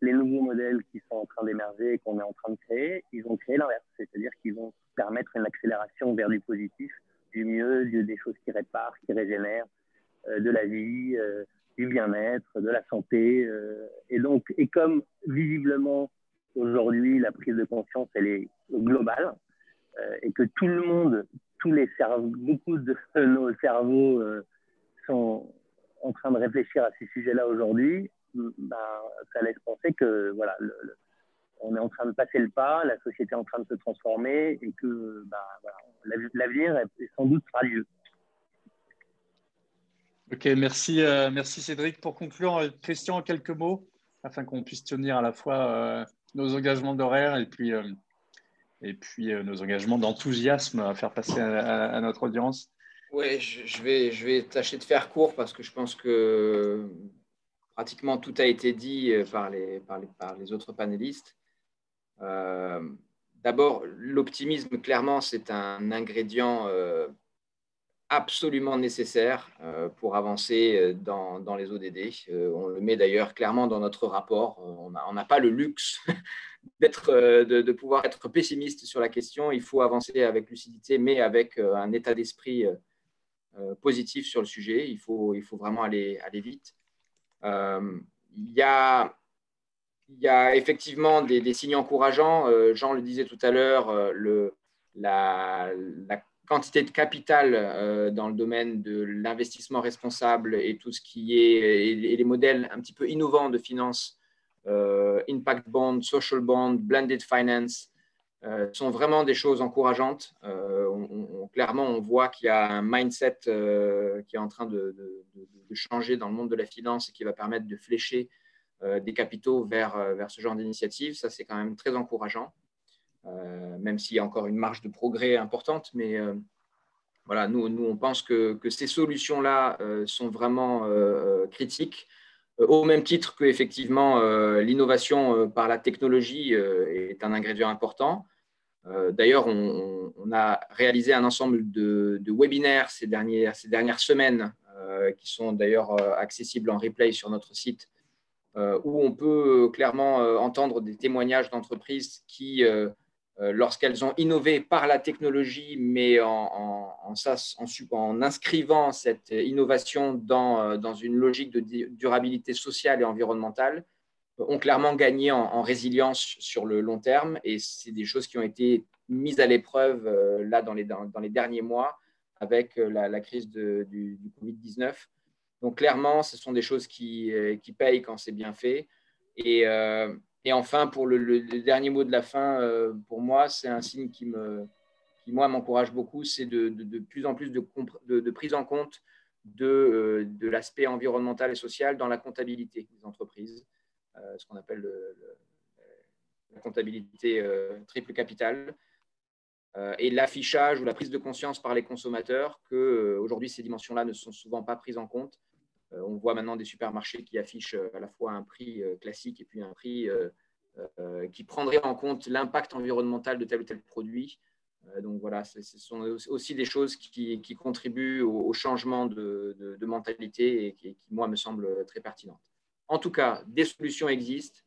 les nouveaux modèles qui sont en train d'émerger et qu'on est en train de créer, ils vont créer l'inverse, c'est-à-dire qu'ils vont permettre une accélération vers du positif, du mieux, des choses qui réparent, qui régénèrent, euh, de la vie, euh, du bien-être, de la santé. Euh, et donc, et comme visiblement aujourd'hui la prise de conscience elle est globale et que tout le monde, tous les cerveaux, beaucoup de nos cerveaux sont en train de réfléchir à ces sujets-là aujourd'hui, ben, ça laisse penser que voilà, le, on est en train de passer le pas, la société est en train de se transformer et que bah, l'avenir sans doute radieux. Ok, merci, euh, merci Cédric. Pour conclure, Christian, en quelques mots, afin qu'on puisse tenir à la fois euh, nos engagements d'horaire et puis, euh, et puis nos engagements d'enthousiasme à faire passer à, notre audience. Oui, je, vais, je vais tâcher de faire court parce que je pense que pratiquement tout a été dit par les, par les, autres panélistes. Euh, d'abord, l'optimisme, clairement, c'est un ingrédient euh, absolument nécessaire euh, pour avancer dans, les ODD. on le met d'ailleurs clairement dans notre rapport. On n'a pas le luxe de, de, pouvoir être pessimiste sur la question. Il faut avancer avec lucidité, mais avec un état d'esprit positif sur le sujet. Il faut, vraiment aller vite. Il y a il y a effectivement des, signes encourageants. Euh, Jean le disait tout à l'heure, euh, la, quantité de capital euh, dans le domaine de l'investissement responsable et tout ce qui est et, les modèles un petit peu innovants de finance, impact bond, social bond, blended finance, sont vraiment des choses encourageantes. clairement, on voit qu'il y a un mindset qui est en train de, changer dans le monde de la finance et qui va permettre de flécher des capitaux vers, vers ce genre d'initiative. Ça, c'est quand même très encourageant, même s'il y a encore une marge de progrès importante. Mais voilà, nous, nous, on pense que, que ces solutions-là sont vraiment critiques au même titre que effectivement l'innovation par la technologie est un ingrédient important. Euh, d'ailleurs, on, a réalisé un ensemble de, webinaires ces dernières, ces dernières semaines euh, qui sont d'ailleurs euh, accessibles en replay sur notre site, où on peut clairement entendre des témoignages d'entreprises qui, lorsqu'elles ont innové par la technologie, mais en, inscrivant cette innovation dans, dans, une logique de durabilité sociale et environnementale, ont clairement gagné en, résilience sur le long terme. Et c'est des choses qui ont été mises à l'épreuve euh, là dans les, derniers mois avec euh, la, crise du, Covid-19. Donc clairement, ce sont des choses qui, euh, qui payent quand c'est bien fait. Et, et enfin, pour le, dernier mot de la fin, pour moi, c'est un signe qui, m'encourage beaucoup, c'est de, plus en plus de, prise en compte de, de l'aspect environnemental et social dans la comptabilité des entreprises. Euh, ce qu'on appelle la comptabilité euh, triple capital, euh, et l'affichage ou la prise de conscience par les consommateurs que aujourd'hui ces dimensions-là ne sont souvent pas prises en compte. On voit maintenant des supermarchés qui affichent à la fois un prix classique et puis un prix qui prendrait en compte l'impact environnemental de tel ou tel produit. donc voilà, ce sont aussi des choses qui, contribuent au, changement de, mentalité et qui, moi, me semblent très pertinentes. En tout cas, des solutions existent,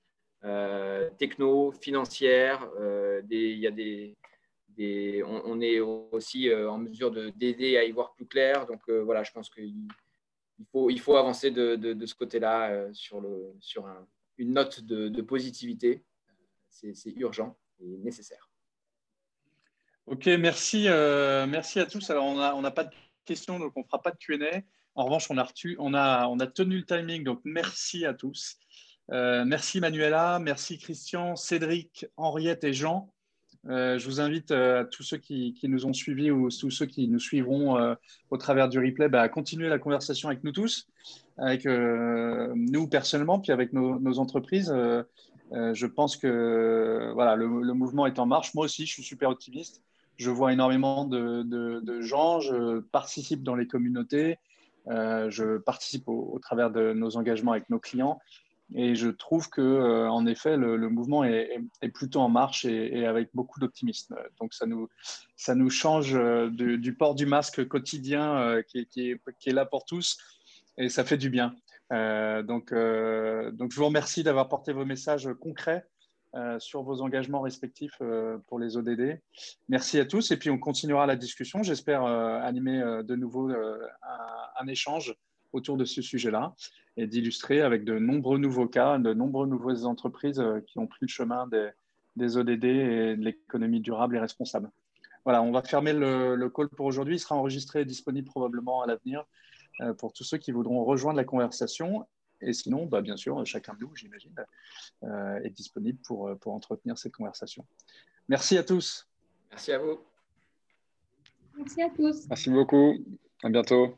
euh, techno, financières. Euh, y a des, on, est aussi euh, en mesure d'aider à y voir plus clair. Donc voilà, je pense qu'il faut, il faut avancer de, ce côté-là sur, le, sur une note de, positivité. C'est urgent et nécessaire. Ok, merci, merci à tous. Alors, on n'a on pas de questions, donc on ne fera pas de Q&A. En revanche, on a, on, a, on a, tenu le timing, donc merci à tous. Euh, merci Manuela, merci Christian, Cédric, Henriette et Jean. Euh, je vous invite euh, à tous ceux qui, nous ont suivis ou tous ceux qui nous suivront au travers du replay bah, à continuer la conversation avec nous tous, avec nous personnellement, puis avec nos, entreprises. je pense que voilà, le, mouvement est en marche. Moi aussi, je suis super optimiste. Je vois énormément de, gens, je participe dans les communautés, euh, je participe au, travers de nos engagements avec nos clients et je trouve que, euh, en effet, le, mouvement est, plutôt en marche et, avec beaucoup d'optimisme. Donc, ça nous, change euh, du, port du masque quotidien qui, qui, est, là pour tous et ça fait du bien. donc, je vous remercie d'avoir porté vos messages concrets euh, sur vos engagements respectifs euh, pour les ODD. Merci à tous et puis on continuera la discussion. J'espère euh, animer de nouveau un, échange autour de ce sujet-là et d'illustrer avec de nombreux nouveaux cas, de nombreuses nouvelles entreprises qui ont pris le chemin des, ODD et de l'économie durable et responsable. Voilà, on va fermer le, le call pour aujourd'hui. Il sera enregistré et disponible probablement à l'avenir pour tous ceux qui voudront rejoindre la conversation. Et sinon, bah, bien sûr, chacun de nous, j'imagine, euh, est disponible pour, euh, pour entretenir cette conversation. Merci à tous. Merci à vous. Merci à tous. Merci beaucoup. À bientôt.